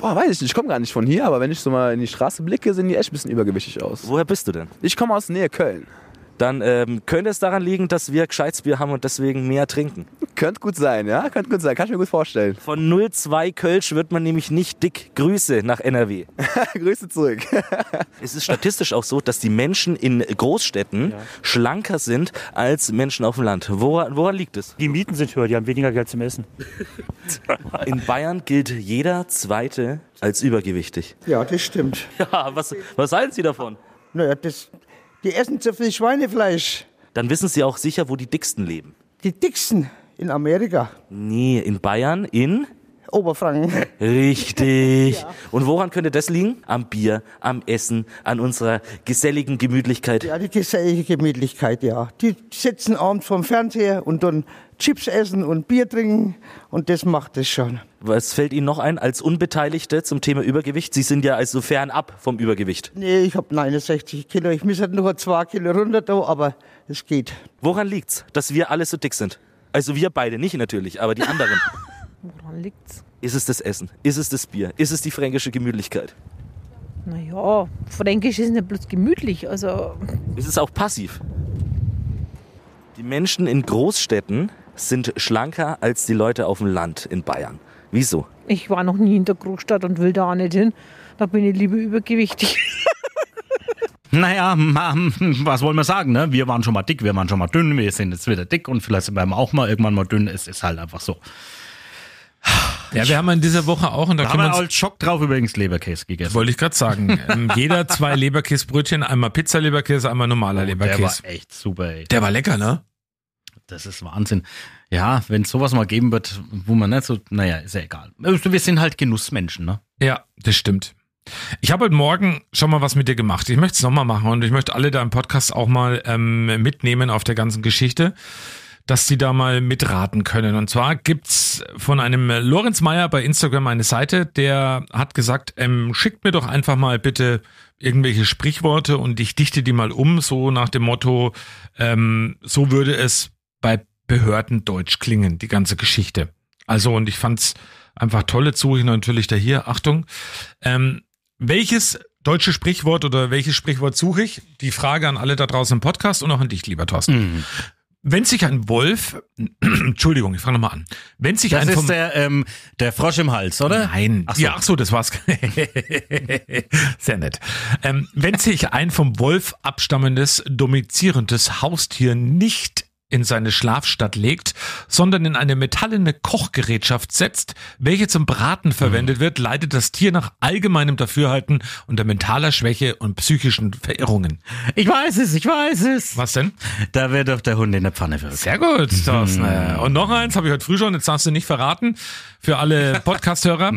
Boah, weiß ich nicht, ich komme gar nicht von hier, aber wenn ich so mal in die Straße blicke, sehen die echt ein bisschen übergewichtig aus. Woher bist du denn? Ich komme aus der Nähe Köln. Dann ähm, könnte es daran liegen, dass wir Gescheitsbier haben und deswegen mehr trinken. Könnte gut sein, ja? Könnte gut sein, kann ich mir gut vorstellen. Von 0,2 Kölsch wird man nämlich nicht dick. Grüße nach NRW. Grüße zurück. Es ist statistisch auch so, dass die Menschen in Großstädten schlanker sind als Menschen auf dem Land. Woran, woran liegt es? Die Mieten sind höher, die haben weniger Geld zum Essen. In Bayern gilt jeder Zweite als übergewichtig. Ja, das stimmt. Ja, was, was halten Sie davon? Naja, das, die essen zu viel Schweinefleisch. Dann wissen Sie auch sicher, wo die Dicksten leben. Die dicksten in Amerika. Nee, in Bayern, in Oberfranken. Richtig. Und woran könnte das liegen? Am Bier, am Essen, an unserer geselligen Gemütlichkeit. Ja, die gesellige Gemütlichkeit, ja. Die sitzen abends vorm Fernseher und dann Chips essen und Bier trinken und das macht es schon. Was fällt Ihnen noch ein als Unbeteiligte zum Thema Übergewicht? Sie sind ja also fernab vom Übergewicht. Nee, ich hab 69 Kilo. Ich muss halt nur zwei Kilo runter da, aber es geht. Woran liegt's, dass wir alle so dick sind? Also wir beide nicht natürlich, aber die anderen. Woran liegt's? Ist es das Essen? Ist es das Bier? Ist es die fränkische Gemütlichkeit? Naja, Fränkisch ist nicht bloß gemütlich, also Ist es auch passiv? Die Menschen in Großstädten sind schlanker als die Leute auf dem Land in Bayern. Wieso? ich war noch nie in der Großstadt und will da auch nicht hin. Da bin ich lieber übergewichtig. Naja, ma- was wollen wir sagen, ne? Wir waren schon mal dick, wir waren schon mal dünn, wir sind jetzt wieder dick und vielleicht werden wir auch mal irgendwann mal dünn. Es ist halt einfach so. Ja, wir haben in dieser Woche auch, und da Da haben können wir als Schock drauf übrigens Leberkäse gegessen. Wollte ich gerade sagen. Ähm, jeder zwei Leberkäsebrötchen, einmal Pizza-Leberkäse, einmal normaler Der Leberkäse. war echt super, ey. Der war lecker, ne? Das ist Wahnsinn. Ja, wenn sowas mal geben wird, wo man nicht so, naja, ist ja egal. Also, Wir sind halt Genussmenschen, ne? Ja, das stimmt. Ich habe heute Morgen schon mal was mit dir gemacht. Ich möchte es nochmal machen und ich möchte alle im Podcast auch mal ähm, mitnehmen auf der ganzen Geschichte, dass sie da mal mitraten können. Und zwar gibt's von einem Lorenz Meyer bei Instagram eine Seite, der hat gesagt, ähm, schickt mir doch einfach mal bitte irgendwelche Sprichworte und ich dichte die mal um, so nach dem Motto, ähm, so würde es bei Behörden Deutsch klingen, die ganze Geschichte. Also, und ich fand's einfach toll. Jetzt suche ich natürlich da hier, Achtung. Ähm, welches deutsche Sprichwort oder welches Sprichwort suche ich? Die Frage an alle da draußen im Podcast und auch an dich, lieber Thorsten. Wenn sich ein Wolf, Entschuldigung, ich fange nochmal an. Wenn sich Das ein ist der, ähm, der Frosch im Hals, oder? Nein. Ach so. Ja, ach so, das war's. Sehr nett. Ähm, wenn sich ein vom Wolf abstammendes, domizierendes Haustier nicht in seine Schlafstadt legt, sondern in eine metallene Kochgerätschaft setzt, welche zum Braten verwendet wird, leidet das Tier nach allgemeinem Dafürhalten unter mentaler Schwäche und psychischen Verirrungen. Ich weiß es, ich weiß es. Was denn? Da wird doch der Hund in der Pfanne verrückt. Sehr gut, Thorsten. Und noch eins habe ich heute früh schon, jetzt darfst du nicht verraten, für alle Podcast-Hörer.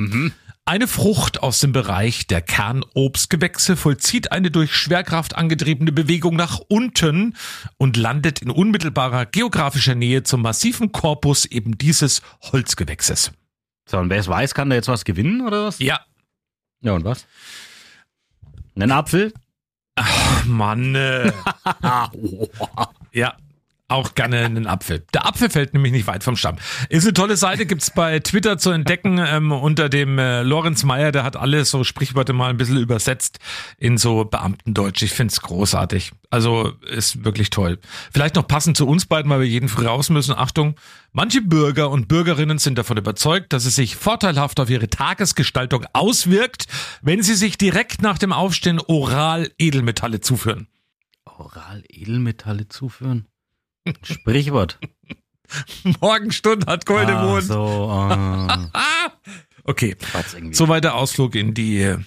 Eine Frucht aus dem Bereich der Kernobstgewächse vollzieht eine durch Schwerkraft angetriebene Bewegung nach unten und landet in unmittelbarer geografischer Nähe zum massiven Korpus eben dieses Holzgewächses. So, und wer es weiß, kann da jetzt was gewinnen, oder was? Ja. Ja, und was? Einen Apfel? Mann. Äh. ja. Auch gerne einen Apfel. Der Apfel fällt nämlich nicht weit vom Stamm. Ist eine tolle Seite, gibt's bei Twitter zu entdecken ähm, unter dem äh, Lorenz Meyer, der hat alle so Sprichworte mal ein bisschen übersetzt in so Beamtendeutsch. Ich find's großartig. Also ist wirklich toll. Vielleicht noch passend zu uns beiden, weil wir jeden früh raus müssen. Achtung, manche Bürger und Bürgerinnen sind davon überzeugt, dass es sich vorteilhaft auf ihre Tagesgestaltung auswirkt, wenn sie sich direkt nach dem Aufstehen oral Edelmetalle zuführen. Oral Edelmetalle zuführen? Sprichwort. Morgenstund hat goldene Ah, Mond. so, ah. Okay, Quatsch irgendwie. so weiter Ausflug in die äh,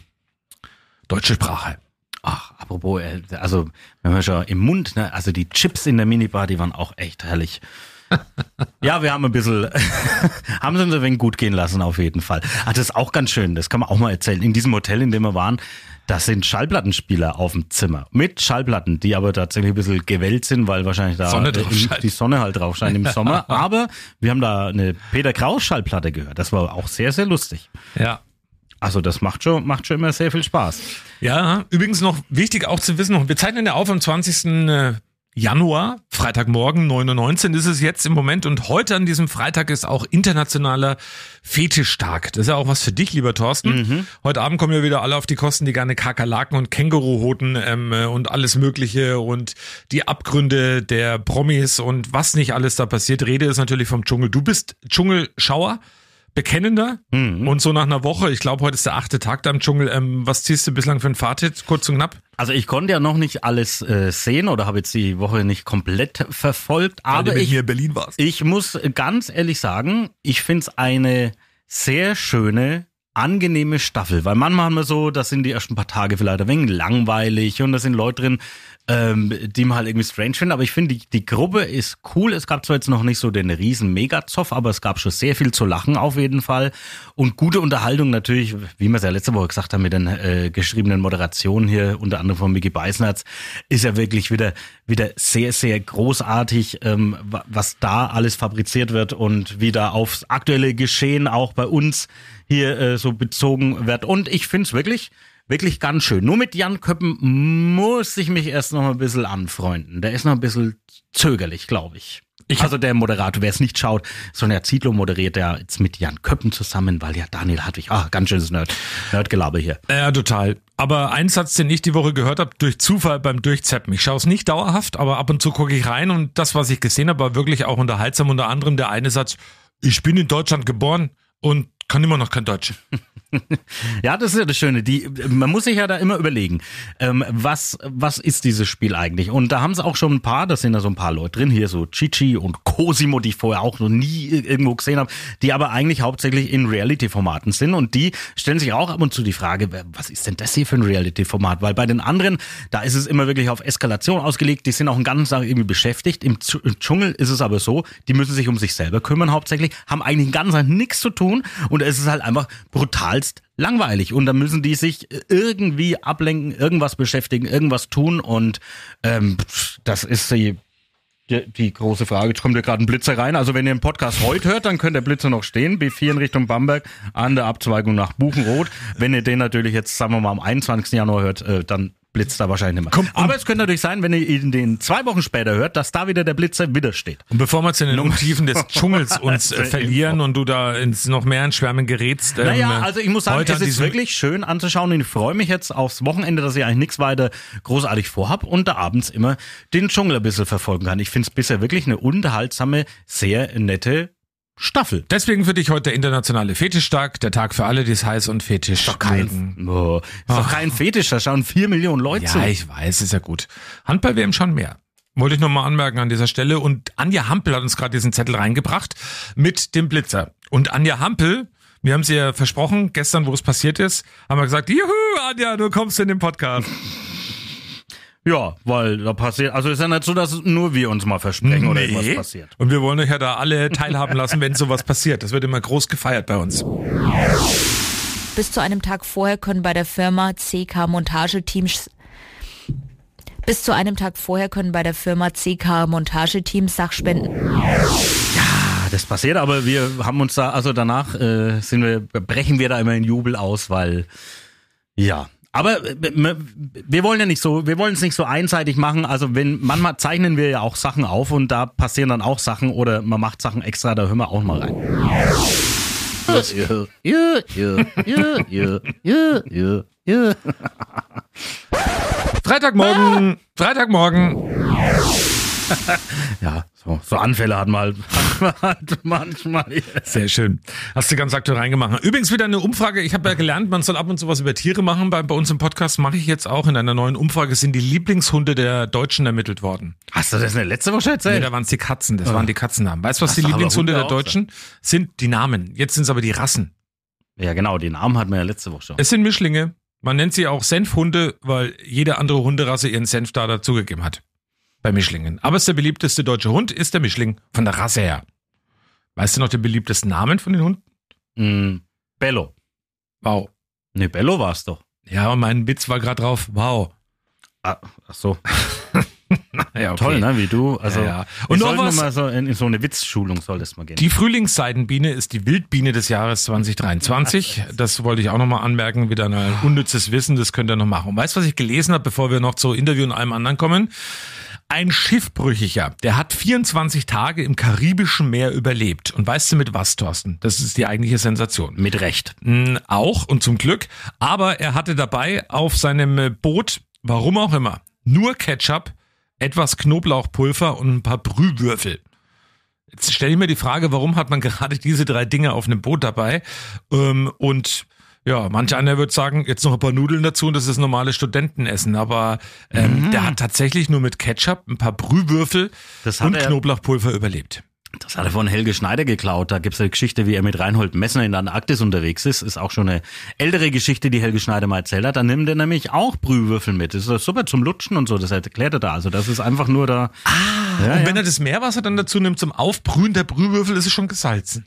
deutsche Sprache. Ach, apropos, äh, also wenn wir schon im Mund, ne, also die Chips in der Minibar, die waren auch echt herrlich. ja, wir haben ein bisschen, haben sie uns ein wenig gut gehen lassen auf jeden Fall. Ah, das ist auch ganz schön, das kann man auch mal erzählen. In diesem Hotel, in dem wir waren, das sind Schallplattenspieler auf dem Zimmer. Mit Schallplatten, die aber tatsächlich ein bisschen gewellt sind, weil wahrscheinlich da Sonne äh, die Sonne halt drauf scheint im Sommer. Aber wir haben da eine Peter Kraus Schallplatte gehört. Das war auch sehr, sehr lustig. Ja. Also das macht schon, macht schon immer sehr viel Spaß. Ja, übrigens noch wichtig auch zu wissen, wir zeichnen ja auf am 20. Januar, Freitagmorgen, 9.19 Uhr ist es jetzt im Moment und heute an diesem Freitag ist auch internationaler Fetischtag. Das ist ja auch was für dich, lieber Thorsten. Heute Abend kommen ja wieder alle auf die Kosten, die gerne Kakerlaken und Känguruhoden ähm, äh, und alles mögliche und die Abgründe der Promis und was nicht alles da passiert. Rede ist natürlich vom Dschungel. Du bist Dschungelschauer? Bekennender und so nach einer Woche, ich glaube, heute ist der achte Tag da im Dschungel. Ähm, was ziehst du bislang für ein Fazit, kurz und knapp? Also ich konnte ja noch nicht alles äh, sehen oder habe jetzt die Woche nicht komplett verfolgt, aber ich, in Berlin warst. ich muss ganz ehrlich sagen, ich finde es eine sehr schöne, angenehme Staffel, weil manchmal haben wir so, das sind die ersten paar Tage vielleicht ein wenig langweilig und da sind Leute drin, ähm, die man halt irgendwie strange finden, aber ich finde, die, die Gruppe ist cool. Es gab zwar jetzt noch nicht so den riesen Megazoff, aber es gab schon sehr viel zu lachen auf jeden Fall und gute Unterhaltung natürlich, wie wir es ja letzte Woche gesagt haben mit den äh, geschriebenen Moderationen hier, unter anderem von Micky Beisenherz, ist ja wirklich wieder wieder sehr, sehr großartig, ähm, wa- was da alles fabriziert wird und wie da aufs aktuelle Geschehen auch bei uns hier äh, so bezogen wird. Und ich finde es wirklich, wirklich ganz schön. Nur mit Jan Köppen muss ich mich erst noch ein bisschen anfreunden. Der ist noch ein bisschen zögerlich, glaube ich. also der Moderator, wer es nicht schaut, Sonja Zietlow moderiert ja jetzt mit Jan Köppen zusammen, weil ja Daniel Hartwig, ah, ganz schönes Nerd, Nerdgelaber hier. Ja, total. Aber ein Satz, den ich die Woche gehört habe, durch Zufall beim Durchzeppen. Ich schaue es nicht dauerhaft, aber ab und zu gucke ich rein und das, was ich gesehen habe, war wirklich auch unterhaltsam. Unter anderem der eine Satz, ich bin in Deutschland geboren und kann immer noch kein Deutsch. Ja, das ist ja das Schöne. Die, man muss sich ja da immer überlegen, ähm, was, was ist dieses Spiel eigentlich? Und da haben sie auch schon ein paar, da sind da so ein paar Leute drin, hier so Chichi und Cosimo, die ich vorher auch noch nie irgendwo gesehen habe, die aber eigentlich hauptsächlich in Reality-Formaten sind. Und die stellen sich auch ab und zu die Frage, was ist denn das hier für ein Reality-Format? Weil bei den anderen, da ist es immer wirklich auf Eskalation ausgelegt, die sind auch einen ganzen Tag irgendwie beschäftigt. Im im Dschungel ist es aber so, die müssen sich um sich selber kümmern hauptsächlich, haben eigentlich den ganzen Tag nichts zu tun und es ist halt einfach brutalst langweilig und da müssen die sich irgendwie ablenken, irgendwas beschäftigen, irgendwas tun und ähm, das ist die, die, die große Frage. Jetzt kommt ja gerade ein Blitzer rein. Also wenn ihr den Podcast heute hört, dann könnt der Blitzer noch stehen. B4 in Richtung Bamberg an der Abzweigung nach Buchenroth. Wenn ihr den natürlich jetzt, sagen wir mal, am 21. Januar hört, äh, dann blitzt da wahrscheinlich nicht mehr. Aber es könnte natürlich sein, wenn ihr ihn den zwei Wochen später hört, dass da wieder der Blitzer wieder steht. Und bevor wir jetzt in den Untiefen des Dschungels uns äh, verlieren und du da ins noch mehr ins Schwärmen gerätst. ähm, Naja, also ich muss sagen, es ist wirklich schön anzuschauen und ich freue mich jetzt aufs Wochenende, dass ich eigentlich nichts weiter großartig vorhab und da abends immer den Dschungel ein bisschen verfolgen kann. Ich finde es bisher wirklich eine unterhaltsame, sehr nette Staffel. Deswegen für dich heute der internationale Fetischtag, der Tag für alle, die es heiß und Fetisch Doch kein, oh, ist doch kein Fetisch, da schauen vier Millionen Leute zu. Ja, ich weiß, ist ja gut. Handball-WM schon mehr. Wollte ich nochmal anmerken an dieser Stelle. Und Anja Hampel hat uns gerade diesen Zettel reingebracht mit dem Blitzer. Und Anja Hampel, wir haben sie ja versprochen, gestern, wo es passiert ist, haben wir gesagt, juhu, Anja, du kommst in den Podcast. Ja, weil da passiert, also ist ja nicht so, dass nur wir uns mal versprechen oder irgendwas passiert. Und wir wollen euch ja da alle teilhaben lassen, wenn sowas passiert. Das wird immer groß gefeiert bei uns. Bis zu einem Tag vorher können bei der Firma CK Montageteams bis zu einem Tag vorher können bei der Firma CK Montageteams Sachspenden. Ah, das passiert, aber wir haben uns da, also danach äh, sind wir, brechen wir da immer in Jubel aus, weil ja. Aber äh, wir wollen ja nicht so, wir wollen es nicht so einseitig machen. Also wenn manchmal zeichnen wir ja auch Sachen auf und da passieren dann auch Sachen oder man macht Sachen extra, da hören wir auch mal rein. Freitagmorgen, Freitagmorgen. Ja, so, so Anfälle hat mal hat manchmal. Sehr schön. Hast du ganz aktuell reingemacht. Übrigens wieder eine Umfrage. Ich habe ja gelernt, man soll ab und zu was über Tiere machen. Bei, bei uns im Podcast mache ich jetzt auch. In einer neuen Umfrage sind die Lieblingshunde der Deutschen ermittelt worden. Hast du das in der letzte Woche erzählt? Nee, da waren es die Katzen. Das Ah. waren die Katzennamen. Weißt du, was die Lieblingshunde Hunde der Deutschen sind? Die Namen. Jetzt sind es aber die Rassen. Ja, genau, den Namen hatten wir ja letzte Woche schon. Es sind Mischlinge. Man nennt sie auch Senfhunde, weil jede andere Hunderasse ihren Senf da dazugegeben hat. Bei Mischlingen. Aber ist der beliebteste deutsche Hund ist der Mischling von der Rasse her. Weißt du noch den beliebtesten Namen von den Hunden? Mm, Bello. Wow. Nee, Bello war es doch. Ja, und mein Witz war gerade drauf. Wow. Ah, ach so. Ja, okay. Toll, ne, wie du. Also, Ja, ja. Und noch was? mal so in, in so eine Witzschulung solltest mal gehen. Die Frühlingsseidenbiene ist die Wildbiene des Jahres 2023. Das wollte ich auch nochmal anmerken. Wieder ein unnützes Wissen, das könnt ihr noch machen. Und weißt du, was ich gelesen habe, bevor wir noch zu Interview und allem anderen kommen? Ein Schiffbrüchiger, der hat 24 Tage im Karibischen Meer überlebt. Und weißt du mit was, Thorsten? Das ist die eigentliche Sensation. Mit Recht. Mm, Auch und zum Glück. Aber er hatte dabei auf seinem Boot, warum auch immer, nur Ketchup, etwas Knoblauchpulver und ein paar Brühwürfel. Jetzt stelle ich mir die Frage, warum hat man gerade diese drei Dinge auf einem Boot dabei? Ähm, und ja, manch einer wird sagen, jetzt noch ein paar Nudeln dazu und das ist normales Studentenessen. Aber ähm, Mhm. der hat tatsächlich nur mit Ketchup, ein paar Brühwürfel Das hat und er- Knoblauchpulver überlebt. Das hat er von Helge Schneider geklaut. Da gibt's eine Geschichte, wie er mit Reinhold Messner in der Antarktis unterwegs ist. Ist auch schon eine ältere Geschichte, die Helge Schneider mal erzählt hat. Da nimmt er nämlich auch Brühwürfel mit. Das ist super zum Lutschen und so. Das erklärt er da. Also das ist einfach nur da. Ah, ja, und ja. wenn er das Meerwasser dann dazu nimmt zum Aufbrühen der Brühwürfel, ist es schon gesalzen.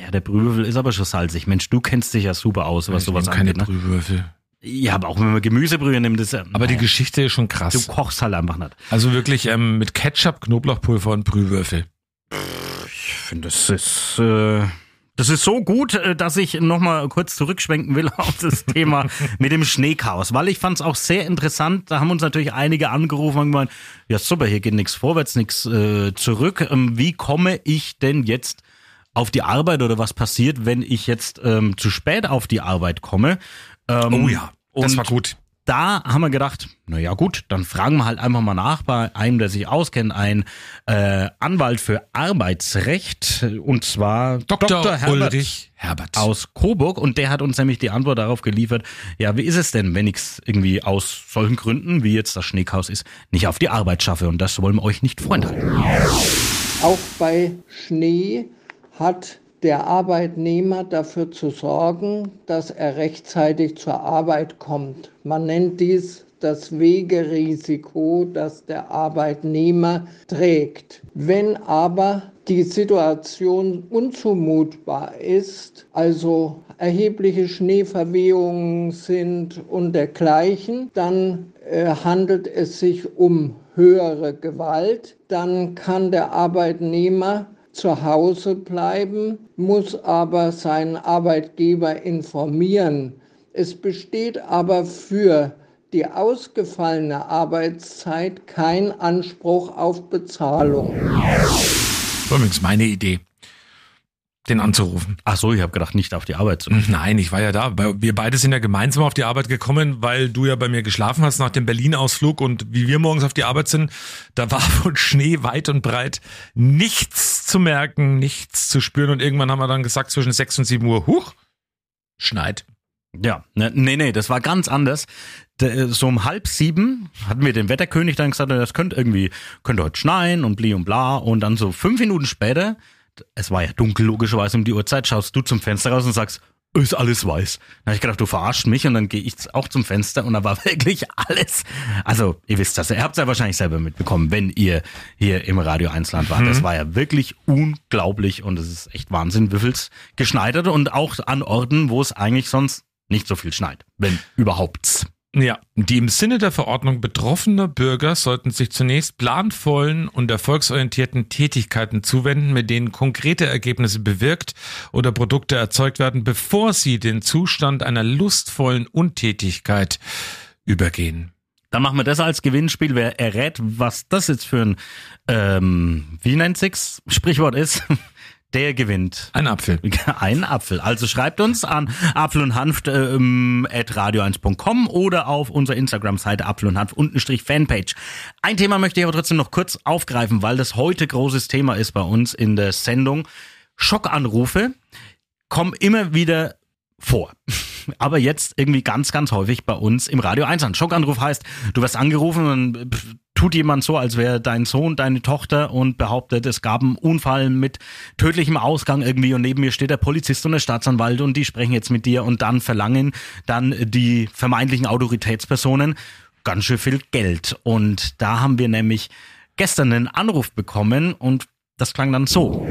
Ja, der Brühwürfel ist aber schon salzig. Mensch, du kennst dich ja super aus, was Ich sowas keine angeht. Ne? Brühwürfel. Ja, aber auch wenn man Gemüsebrühe nimmt, ist ja- Aber die naja, Geschichte ist schon krass. Du kochst halt einfach nicht. Also wirklich ähm, mit Ketchup, Knoblauchpulver und Brühwürfel. Ich finde, das ist, äh, das ist so gut, äh, dass ich nochmal kurz zurückschwenken will auf das Thema mit dem Schneechaos, weil ich fand es auch sehr interessant. Da haben uns natürlich einige angerufen und gemeint, ja super, hier geht nichts vorwärts, nichts äh, zurück. Ähm, wie komme ich denn jetzt auf die Arbeit oder was passiert, wenn ich jetzt ähm, zu spät auf die Arbeit komme? Ähm, Oh ja, das und war gut. da haben wir gedacht, na ja gut, dann fragen wir halt einfach mal nach bei einem, der sich auskennt, ein äh, Anwalt für Arbeitsrecht und zwar Dr. Dr. Herbert Ulrich Herbert. aus Coburg und der hat uns nämlich die Antwort darauf geliefert, ja, wie ist es denn, wenn ich es irgendwie aus solchen Gründen, wie jetzt das Schneechaos ist, nicht auf die Arbeit schaffe und das wollen wir euch nicht vorenthalten. Auch bei Schnee hat der Arbeitnehmer dafür zu sorgen, dass er rechtzeitig zur Arbeit kommt. Man nennt dies das Wegerisiko, das der Arbeitnehmer trägt. Wenn aber die Situation unzumutbar ist, also erhebliche Schneeverwehungen sind und dergleichen, dann äh, handelt es sich um höhere Gewalt. Dann kann der Arbeitnehmer zu Hause bleiben, muss aber seinen Arbeitgeber informieren. Es besteht aber für die ausgefallene Arbeitszeit kein Anspruch auf Bezahlung. War übrigens meine Idee, den anzurufen. Ach so, ich habe gedacht, nicht auf die Arbeit zu. Nein, ich war ja da. Wir beide sind ja gemeinsam auf die Arbeit gekommen, weil du ja bei mir geschlafen hast nach dem Berlin-Ausflug und wie wir morgens auf die Arbeit sind, da war von Schnee weit und breit nichts zu merken, nichts zu spüren und irgendwann haben wir dann gesagt zwischen 6 und 7 Uhr, huch, schneit. Ja, ne, nee, nee, das war ganz anders. D- So um halb sieben hatten wir den Wetterkönig dann gesagt, das könnte irgendwie, könnte heute schneien und bli und bla. Und dann so fünf Minuten später, es war ja dunkel logischerweise um die Uhrzeit, schaust du zum Fenster raus und sagst, ist alles weiß. Dann habe ich gedacht, du verarscht mich und dann gehe ich auch zum Fenster und da war wirklich alles. Also, ihr wisst das, ihr habt es ja wahrscheinlich selber mitbekommen, wenn ihr hier im Radio 1 Land wart. Mhm. Das war ja wirklich unglaublich und es ist echt Wahnsinn, geschneit hat und auch an Orten, wo es eigentlich sonst nicht so viel schneit, wenn überhaupt. Ja, die im Sinne der Verordnung betroffene Bürger sollten sich zunächst planvollen und erfolgsorientierten Tätigkeiten zuwenden, mit denen konkrete Ergebnisse bewirkt oder Produkte erzeugt werden, bevor sie den Zustand einer lustvollen Untätigkeit übergehen. Dann machen wir das als Gewinnspiel. Wer errät, was das jetzt für ein, ähm, wie nennt sich's, Sprichwort ist, der gewinnt. Ein Apfel. Ein Apfel. Also schreibt uns an apfel und hanft ähm, at radio1.com oder auf unserer Instagram-Seite apfel und hanft untenstrich Fanpage. Ein Thema möchte ich aber trotzdem noch kurz aufgreifen, weil das heute großes Thema ist bei uns in der Sendung. Schockanrufe kommen immer wieder vor. Aber jetzt irgendwie ganz, ganz häufig bei uns im Radio 1 an. Schockanruf heißt, du wirst angerufen und tut jemand so, als wäre dein Sohn deine Tochter und behauptet, es gab einen Unfall mit tödlichem Ausgang irgendwie und neben mir steht der Polizist und der Staatsanwalt und die sprechen jetzt mit dir und dann verlangen dann die vermeintlichen Autoritätspersonen ganz schön viel Geld. Und da haben wir nämlich gestern einen Anruf bekommen und das klang dann so.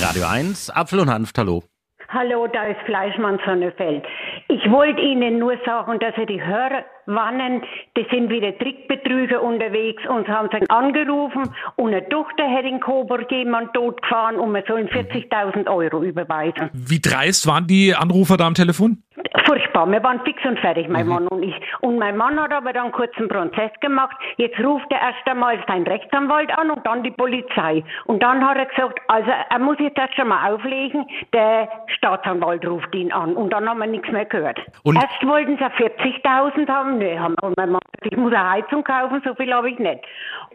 Radio 1, Apfel und Hanf, hallo. Hallo, da ist Fleischmann Sonnefeld. Ich wollte Ihnen nur sagen, dass Sie die Hörer warnen, das sind wieder Trickbetrüger unterwegs. Uns haben sie angerufen und eine Tochter hätte in Coburg jemand totgefahren und wir sollen 40.000 Euro überweisen. Wie dreist waren die Anrufer da am Telefon? Furchtbar, wir waren fix und fertig, mein Mann und ich. Und mein Mann hat aber dann kurz einen Prozess gemacht. Jetzt ruft er erst einmal seinen Rechtsanwalt an und dann die Polizei. Und dann hat er gesagt, also er muss jetzt erst einmal auflegen, der Staatsanwalt ruft ihn an. Und dann haben wir nichts mehr gehört. Und- erst wollten sie 40.000 haben, nee, haben und mein Mann ich muss eine Heizung kaufen, so viel habe ich nicht.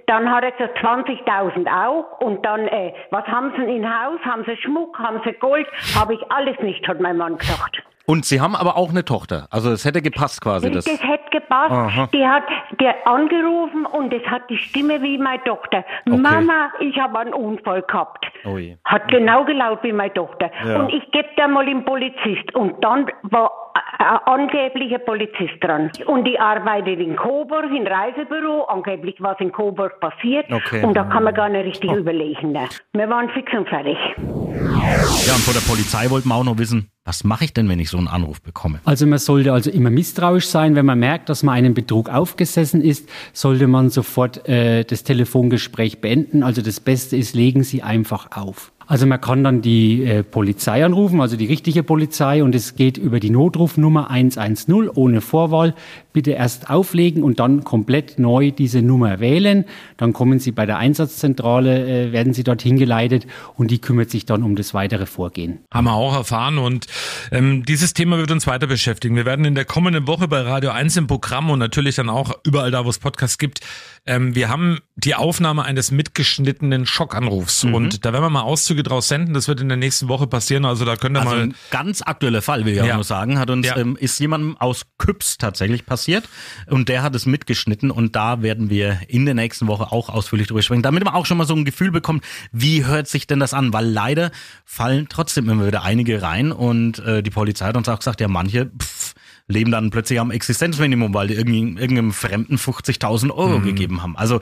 Dann hat er gesagt 20.000 auch und dann, äh, was haben sie in Haus? Haben sie Schmuck? Haben sie Gold? Habe ich alles nicht, hat mein Mann gesagt. Und Sie haben aber auch eine Tochter. Also es hätte gepasst quasi. Das, Das. hätte gepasst. Aha. Die hat der angerufen und es hat die Stimme wie meine Tochter. Mama, ich habe einen Unfall gehabt. Oh. Hat genau gelaut wie meine Tochter. Ja. Und ich gebe da mal den Polizist. Und dann war ein angeblicher Polizist dran. Und die arbeitet in Coburg, im Reisebüro. Angeblich was in Coburg passiert. Okay. Und da kann man gar nicht richtig überlegen. Ne? Wir waren fix und fertig. Ja, und von der Polizei wollten wir auch noch wissen, was mache ich denn, wenn ich so einen Anruf bekomme? Also man sollte also immer misstrauisch sein. Wenn man merkt, dass man einem Betrug aufgesessen ist, sollte man sofort äh, das Telefongespräch beenden. Also das Beste ist, legen Sie einfach auf. Also man kann dann die äh, Polizei anrufen, also die richtige Polizei, und es geht über die Notrufnummer 110 ohne Vorwahl. Bitte erst auflegen und dann komplett neu diese Nummer wählen. Dann kommen Sie bei der Einsatzzentrale, äh, werden Sie dorthin geleitet und die kümmert sich dann um das weitere Vorgehen. Haben wir auch erfahren und ähm, dieses Thema wird uns weiter beschäftigen. Wir werden in der kommenden Woche bei Radio 1 im Programm und natürlich dann auch überall da, wo es Podcasts gibt, ähm, wir haben die Aufnahme eines mitgeschnittenen Schockanrufs Mhm. und da werden wir mal Auszüge draus senden. Das wird in der nächsten Woche passieren. Also da könnt ihr Also mal ein ganz aktueller Fall, will ich auch Ja. nur sagen, hat uns, Ja. ähm, ist jemandem aus Küps tatsächlich passiert und der hat es mitgeschnitten und da werden wir in der nächsten Woche auch ausführlich drüber sprechen, damit man auch schon mal so ein Gefühl bekommt, wie hört sich denn das an, weil leider fallen trotzdem immer wieder einige rein und äh, die Polizei hat uns auch gesagt, ja manche pff, leben dann plötzlich am Existenzminimum, weil die irgendeinem, irgendeinem Fremden 50.000 Euro Mhm. gegeben haben. Also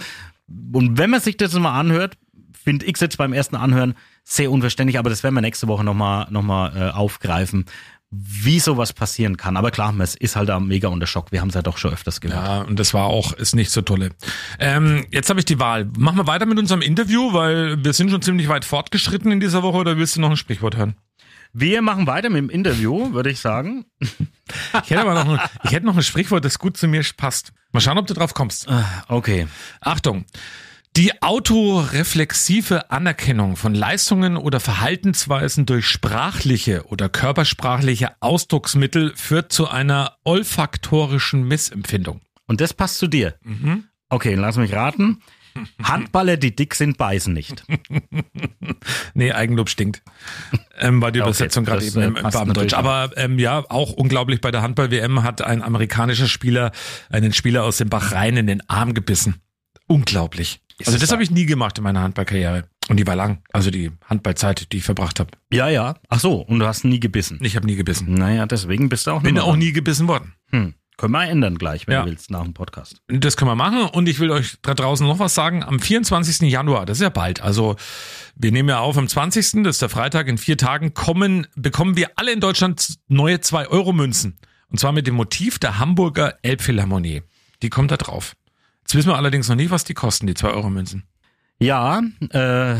und wenn man sich das mal anhört, finde ich jetzt beim ersten Anhören sehr unverständlich, aber das werden wir nächste Woche nochmal noch mal, äh, aufgreifen, wie sowas passieren kann. Aber klar, es ist halt da mega unter Schock. Wir haben es ja doch schon öfters gehört. Ja, und das war auch, ist nicht so tolle. Ähm, jetzt habe ich die Wahl. Machen wir weiter mit unserem Interview, weil wir sind schon ziemlich weit fortgeschritten in dieser Woche oder willst du noch ein Sprichwort hören? Wir machen weiter mit dem Interview, würde ich sagen. Ich hätte aber noch ein, ich hätte noch ein Sprichwort, das gut zu mir passt. Mal schauen, ob du drauf kommst. Okay. Achtung. Die autoreflexive Anerkennung von Leistungen oder Verhaltensweisen durch sprachliche oder körpersprachliche Ausdrucksmittel führt zu einer olfaktorischen Missempfindung. Und das passt zu dir. Okay, lass mich raten. Handballer, die dick sind, beißen nicht. Nee, Eigenlob stinkt. Ähm, war die Okay, Übersetzung gerade eben äh, im, im natürlich Aber ähm, ja, auch unglaublich bei der Handball-WM hat ein amerikanischer Spieler einen Spieler aus dem Bahrain in den Arm gebissen. Unglaublich. Also es das wahr? habe ich nie gemacht in meiner Handballkarriere. Und die war lang. Also die Handballzeit, die ich verbracht habe. Ja, ja. Ach so, und du hast nie gebissen. Ich habe nie gebissen. Naja, deswegen bist du auch Bin auch nie gebissen worden. Hm. Können wir ändern gleich, wenn Ja. du willst, nach dem Podcast. Das können wir machen und ich will euch da draußen noch was sagen. Am 24. Januar, das ist ja bald, also wir nehmen ja auf am 20., das ist der Freitag, in vier Tagen kommen, bekommen wir alle in Deutschland neue 2-Euro-Münzen. Und zwar mit dem Motiv der Hamburger Elbphilharmonie. Die kommt da drauf. Jetzt wissen wir allerdings noch nicht, was die kosten, die 2-Euro-Münzen. Ja, äh,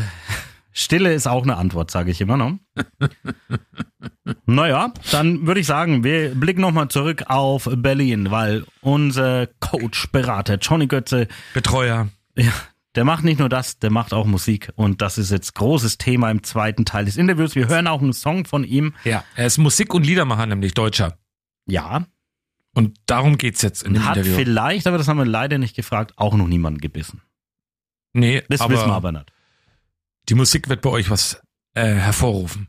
Stille ist auch eine Antwort, sage ich immer noch. naja, dann würde ich sagen, wir blicken nochmal zurück auf Berlin, weil unser Coach, Berater, Johnny Götze. Betreuer. Ja, der macht nicht nur das, der macht auch Musik. Und das ist jetzt großes Thema im zweiten Teil des Interviews. Wir hören auch einen Song von ihm. Ja, er ist Musik- und Liedermacher, nämlich Deutscher. Ja. Und darum geht's jetzt in dem Hat Interview. vielleicht, aber das haben wir leider nicht gefragt, auch noch niemanden gebissen. Nee, Das aber wissen wir aber nicht. Die Musik wird bei euch was äh, hervorrufen.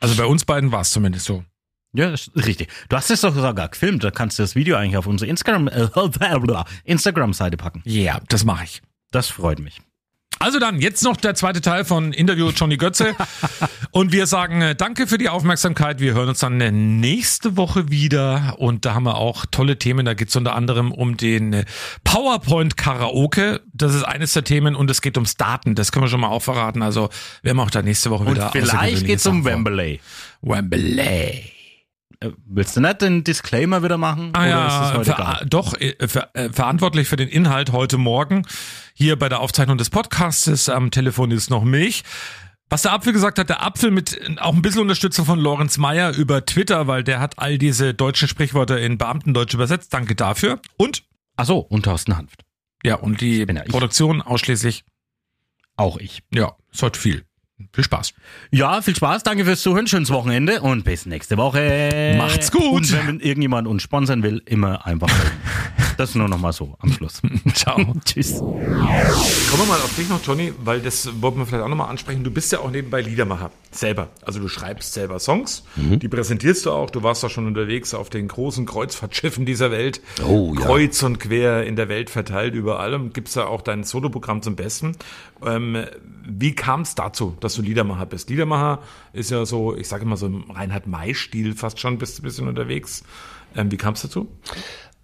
Also bei uns beiden war es zumindest so. Ja, das ist richtig. Du hast es doch sogar gefilmt. Da kannst du das Video eigentlich auf unsere Instagram, äh, Instagram-Seite packen. Ja, das mache ich. Das freut mich. Also dann, jetzt noch der zweite Teil von Interview Johnny Götze. und wir sagen äh, danke für die Aufmerksamkeit. Wir hören uns dann äh, nächste Woche wieder. Und da haben wir auch tolle Themen. Da geht's unter anderem um den äh, PowerPoint Karaoke. Das ist eines der Themen. Und es geht ums Daten. Das können wir schon mal auch verraten. Also wir haben auch da nächste Woche Und wieder vielleicht geht's um. Wembley. Wembley. Äh, Willst du nicht den Disclaimer wieder machen? Ah Oder ja, ist es heute ver doch, äh, ver äh, verantwortlich für den Inhalt heute Morgen hier bei der Aufzeichnung des Podcasts. Am Telefon ist noch mich. Was der Apfel gesagt hat, der Apfel mit auch ein bisschen Unterstützung von Lorenz Meyer über Twitter, weil der hat all diese deutschen Sprichwörter in Beamtendeutsch übersetzt. Danke dafür. Und? Ach so, und Thorsten Hanft. Ja, und die ja. Produktion ausschließlich. Auch ich. Ja, ist heute viel. Viel Spaß. Ja, viel Spaß, danke fürs Zuhören, schönes Wochenende und bis nächste Woche. Macht's gut. Und wenn irgendjemand uns sponsern will, immer einfach. Das nur noch mal so am Schluss. Ciao. Tschüss. Kommen wir mal auf dich noch, Johnny, weil das wollten wir vielleicht auch nochmal ansprechen. Du bist ja auch nebenbei Liedermacher. Selber. Also du schreibst selber Songs. Mhm. Die präsentierst du auch. Du warst auch schon unterwegs auf den großen Kreuzfahrtschiffen dieser Welt. Oh, ja. Kreuz und quer in der Welt verteilt überall. Und gibst da auch dein Soloprogramm zum Besten. Ähm, wie kam es dazu, dass du Liedermacher bist? Liedermacher ist ja so, ich sage immer so im Reinhard-May-Stil fast schon, bist du ein bisschen unterwegs. Ähm, wie kam es dazu?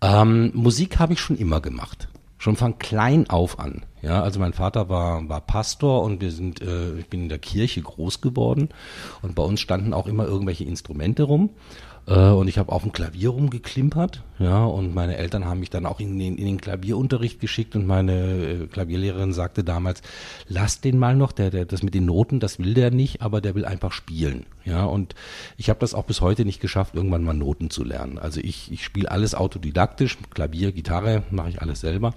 Ähm, Musik habe ich schon immer gemacht. Schon von klein auf an. Ja, also mein Vater war, war Pastor und wir sind, äh, ich bin in der Kirche groß geworden und bei uns standen auch immer irgendwelche Instrumente rum. Äh, und ich habe auf dem Klavier rumgeklimpert, ja, und meine Eltern haben mich dann auch in den, in den Klavierunterricht geschickt und meine äh, Klavierlehrerin sagte damals, lass den mal noch, der, der, das mit den Noten, das will der nicht, aber der will einfach spielen, ja, und ich habe das auch bis heute nicht geschafft, irgendwann mal Noten zu lernen. Also ich, ich spiele alles autodidaktisch, Klavier, Gitarre, mache ich alles selber.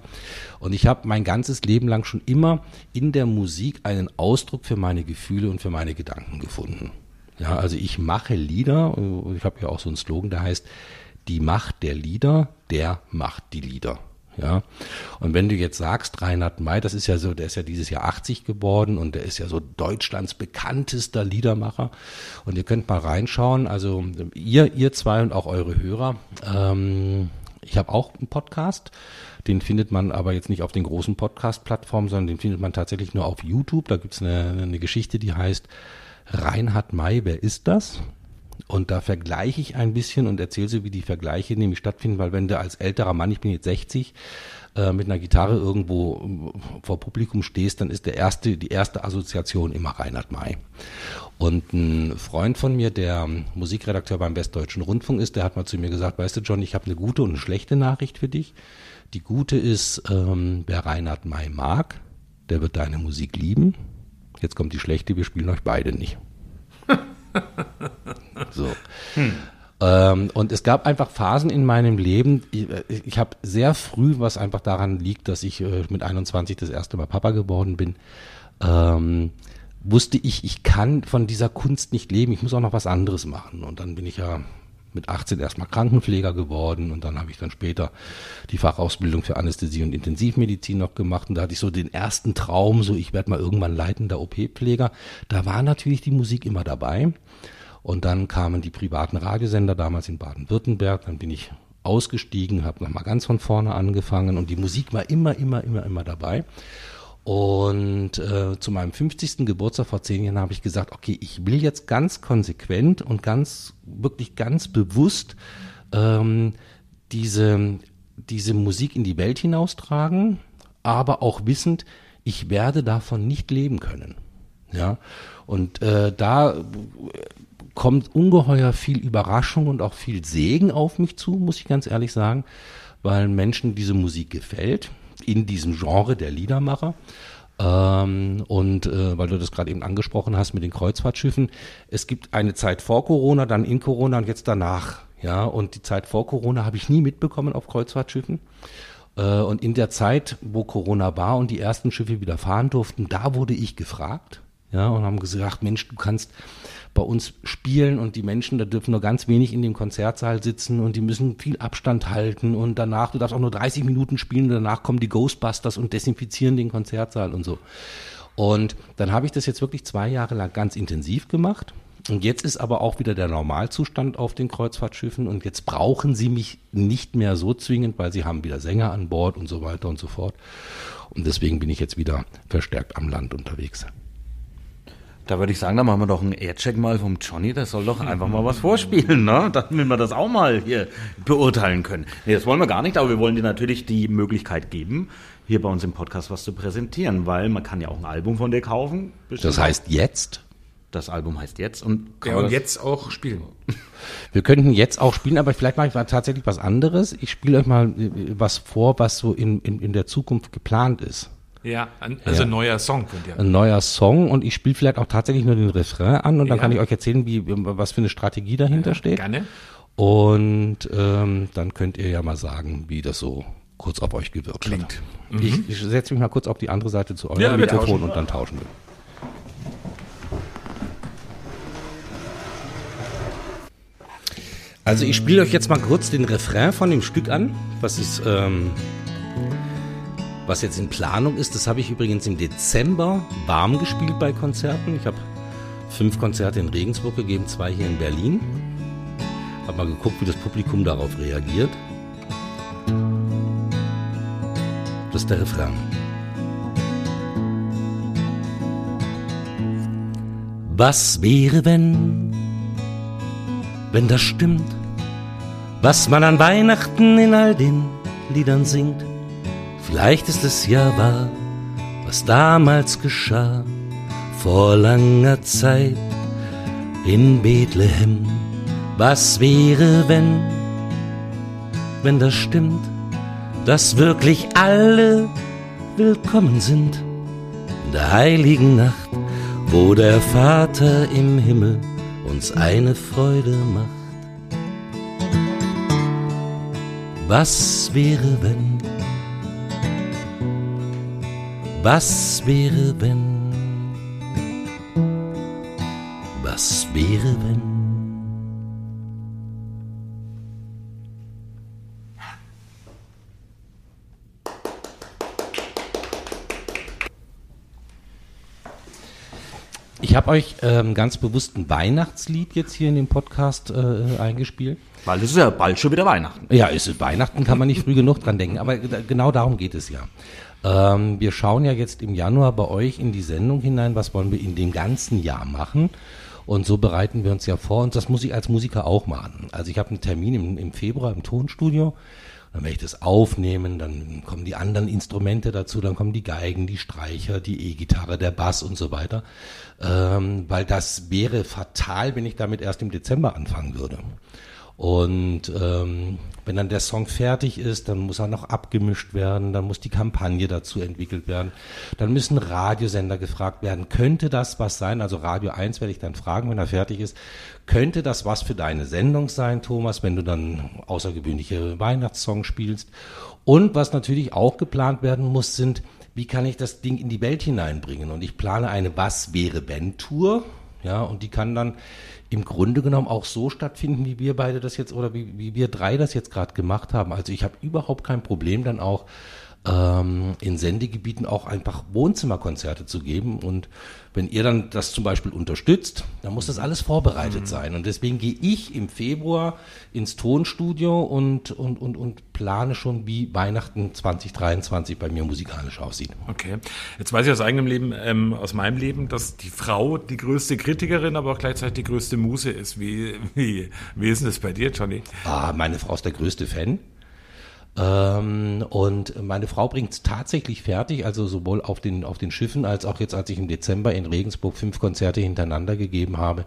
Und ich habe mein ganzes Leben lang schon immer in der Musik einen Ausdruck für meine Gefühle und für meine Gedanken gefunden. Ja, also ich mache Lieder, ich habe ja auch so einen Slogan, der heißt, die Macht der Lieder, der macht die Lieder. Ja, und wenn du jetzt sagst, Reinhard May, das ist ja so, der ist ja dieses Jahr 80 geworden und der ist ja so Deutschlands bekanntester Liedermacher. Und ihr könnt mal reinschauen, also ihr, ihr zwei und auch eure Hörer. Ähm, ich habe auch einen Podcast, den findet man aber jetzt nicht auf den großen Podcast-Plattformen, sondern den findet man tatsächlich nur auf YouTube. Da gibt's eine, eine Geschichte, die heißt Reinhard May, wer ist das? Und da vergleiche ich ein bisschen und erzähle so, wie die Vergleiche nämlich stattfinden, weil wenn du als älterer Mann, ich bin jetzt 60, äh, mit einer Gitarre irgendwo äh, vor Publikum stehst, dann ist der erste, die erste Assoziation immer Reinhard May. Und ein Freund von mir, der Musikredakteur beim Westdeutschen Rundfunk ist, der hat mal zu mir gesagt, weißt du John, ich habe eine gute und eine schlechte Nachricht für dich. Die gute ist, ähm, wer Reinhard May mag, der wird deine Musik lieben. Jetzt kommt die schlechte, wir spielen euch beide nicht. so. Ähm, und es gab einfach Phasen in meinem Leben, ich, ich habe sehr früh, was einfach daran liegt, dass ich äh, mit 21 das erste Mal Papa geworden bin, ähm, wusste ich, ich kann von dieser Kunst nicht leben, ich muss auch noch was anderes machen. Und dann bin ich ja mit 18 erstmal Krankenpfleger geworden und dann habe ich dann später die Fachausbildung für Anästhesie und Intensivmedizin noch gemacht und da hatte ich so den ersten Traum, so ich werde mal irgendwann leitender OP-Pfleger. Da war natürlich die Musik immer dabei und dann kamen die privaten Radiosender damals in Baden-Württemberg, dann bin ich ausgestiegen, habe nochmal ganz von vorne angefangen und die Musik war immer, immer, immer, immer dabei. Und äh, zu meinem 50. Geburtstag vor zehn Jahren habe ich gesagt, okay, ich will jetzt ganz konsequent und ganz, wirklich ganz bewusst ähm, diese, diese Musik in die Welt hinaustragen, aber auch wissend, ich werde davon nicht leben können. Ja, und äh, da kommt ungeheuer viel Überraschung und auch viel Segen auf mich zu, muss ich ganz ehrlich sagen, weil Menschen diese Musik gefällt, in diesem Genre der Liedermacher. Ähm, und äh, weil du das gerade eben angesprochen hast mit den Kreuzfahrtschiffen, es gibt eine Zeit vor Corona, dann in Corona und jetzt danach. Ja, und die Zeit vor Corona habe ich nie mitbekommen auf Kreuzfahrtschiffen. Äh, und in der Zeit, wo Corona war und die ersten Schiffe wieder fahren durften, da wurde ich gefragt. Ja, und haben gesagt, Mensch, du kannst bei uns spielen und die Menschen, da dürfen nur ganz wenig in dem Konzertsaal sitzen und die müssen viel Abstand halten und danach, du darfst auch nur 30 Minuten spielen und danach kommen die Ghostbusters und desinfizieren den Konzertsaal und so. Und dann habe ich das jetzt wirklich zwei Jahre lang ganz intensiv gemacht. Und jetzt ist aber auch wieder der Normalzustand auf den Kreuzfahrtschiffen und jetzt brauchen sie mich nicht mehr so zwingend, weil sie haben wieder Sänger an Bord und so weiter und so fort. Und deswegen bin ich jetzt wieder verstärkt am Land unterwegs. Da würde ich sagen, da machen wir doch einen Aircheck mal vom Johnny, der soll doch einfach mal was vorspielen, ne? Damit wir das auch mal hier beurteilen können. Nee, das wollen wir gar nicht, aber wir wollen dir natürlich die Möglichkeit geben, hier bei uns im Podcast was zu präsentieren, weil man kann ja auch ein Album von dir kaufen. Das heißt jetzt? Das Album heißt jetzt und Ja, und jetzt auch spielen. Wir könnten jetzt auch spielen, aber vielleicht mache ich mal tatsächlich was anderes. Ich spiele euch mal äh, was vor, was so in, in, in der Zukunft geplant ist. Ja, ein, also Ja. ein neuer Song könnt ihr. Ein neuer Song und ich spiele vielleicht auch tatsächlich nur den Refrain an und dann Ja. kann ich euch erzählen, wie, was für eine Strategie dahinter steht. Gerne. Und ähm, dann könnt ihr ja mal sagen, wie das so kurz auf euch gewirkt Klingt. hat. Mhm. Ich, ich setze mich mal kurz auf die andere Seite zu eurem Ja, Mikrofon und dann tauschen wir. Also ich spiele euch jetzt mal kurz den Refrain von dem Stück an, was ist, ähm, was jetzt in Planung ist. Das habe ich übrigens im Dezember warm gespielt bei Konzerten. Ich habe fünf Konzerte in Regensburg gegeben, zwei hier in Berlin. Habe mal geguckt, wie das Publikum darauf reagiert. Das ist der Refrain. Was wäre, wenn, wenn das stimmt, was man an Weihnachten in all den Liedern singt? Vielleicht ist es ja wahr, was damals geschah, vor langer Zeit in Bethlehem. Was wäre, wenn, wenn das stimmt, dass wirklich alle willkommen sind in der heiligen Nacht, wo der Vater im Himmel uns eine Freude macht. Was wäre, wenn? Was wäre, wenn? Was wäre, wenn? Ich habe euch ähm, ganz bewusst ein Weihnachtslied jetzt hier in dem Podcast äh, eingespielt. Weil es ist ja bald schon wieder Weihnachten. Ja, ist es Weihnachten, kann man nicht früh genug dran denken. Aber genau darum geht es ja. Ähm, wir schauen ja jetzt im Januar bei euch in die Sendung hinein, was wollen wir in dem ganzen Jahr machen. Und so bereiten wir uns ja vor und das muss ich als Musiker auch machen. Also ich habe einen Termin im, im Februar im Tonstudio. Dann werde ich das aufnehmen, dann kommen die anderen Instrumente dazu, dann kommen die Geigen, die Streicher, die E-Gitarre, der Bass und so weiter. Ähm, weil das wäre fatal, wenn ich damit erst im Dezember anfangen würde. Und ähm, wenn dann der Song fertig ist, dann muss er noch abgemischt werden, dann muss die Kampagne dazu entwickelt werden, dann müssen Radiosender gefragt werden, könnte das was sein? Also Radio 1 werde ich dann fragen, wenn er fertig ist, könnte das was für deine Sendung sein, Thomas, wenn du dann außergewöhnliche Weihnachtssongs spielst? Und was natürlich auch geplant werden muss, sind, wie kann ich das Ding in die Welt hineinbringen? Und ich plane eine Was wäre wenn Tour, ja, und die kann dann im Grunde genommen auch so stattfinden, wie wir beide das jetzt oder wie, wie wir drei das jetzt gerade gemacht haben. Also ich habe überhaupt kein Problem, dann auch ähm, in Sendegebieten auch einfach Wohnzimmerkonzerte zu geben. Und wenn ihr dann das zum Beispiel unterstützt, dann muss das alles vorbereitet sein. Und deswegen gehe ich im Februar ins Tonstudio und, und, und, und plane schon, wie Weihnachten 2023 bei mir musikalisch aussieht. Okay. Jetzt weiß ich aus eigenem Leben, ähm, aus meinem Leben, dass die Frau die größte Kritikerin, aber auch gleichzeitig die größte Muse ist. Wie, wie, wie ist denn das bei dir, Johnny? Ah, meine Frau ist der größte Fan. Ähm, und meine Frau bringt es tatsächlich fertig, also sowohl auf den, auf den Schiffen als auch jetzt, als ich im Dezember in Regensburg fünf Konzerte hintereinander gegeben habe,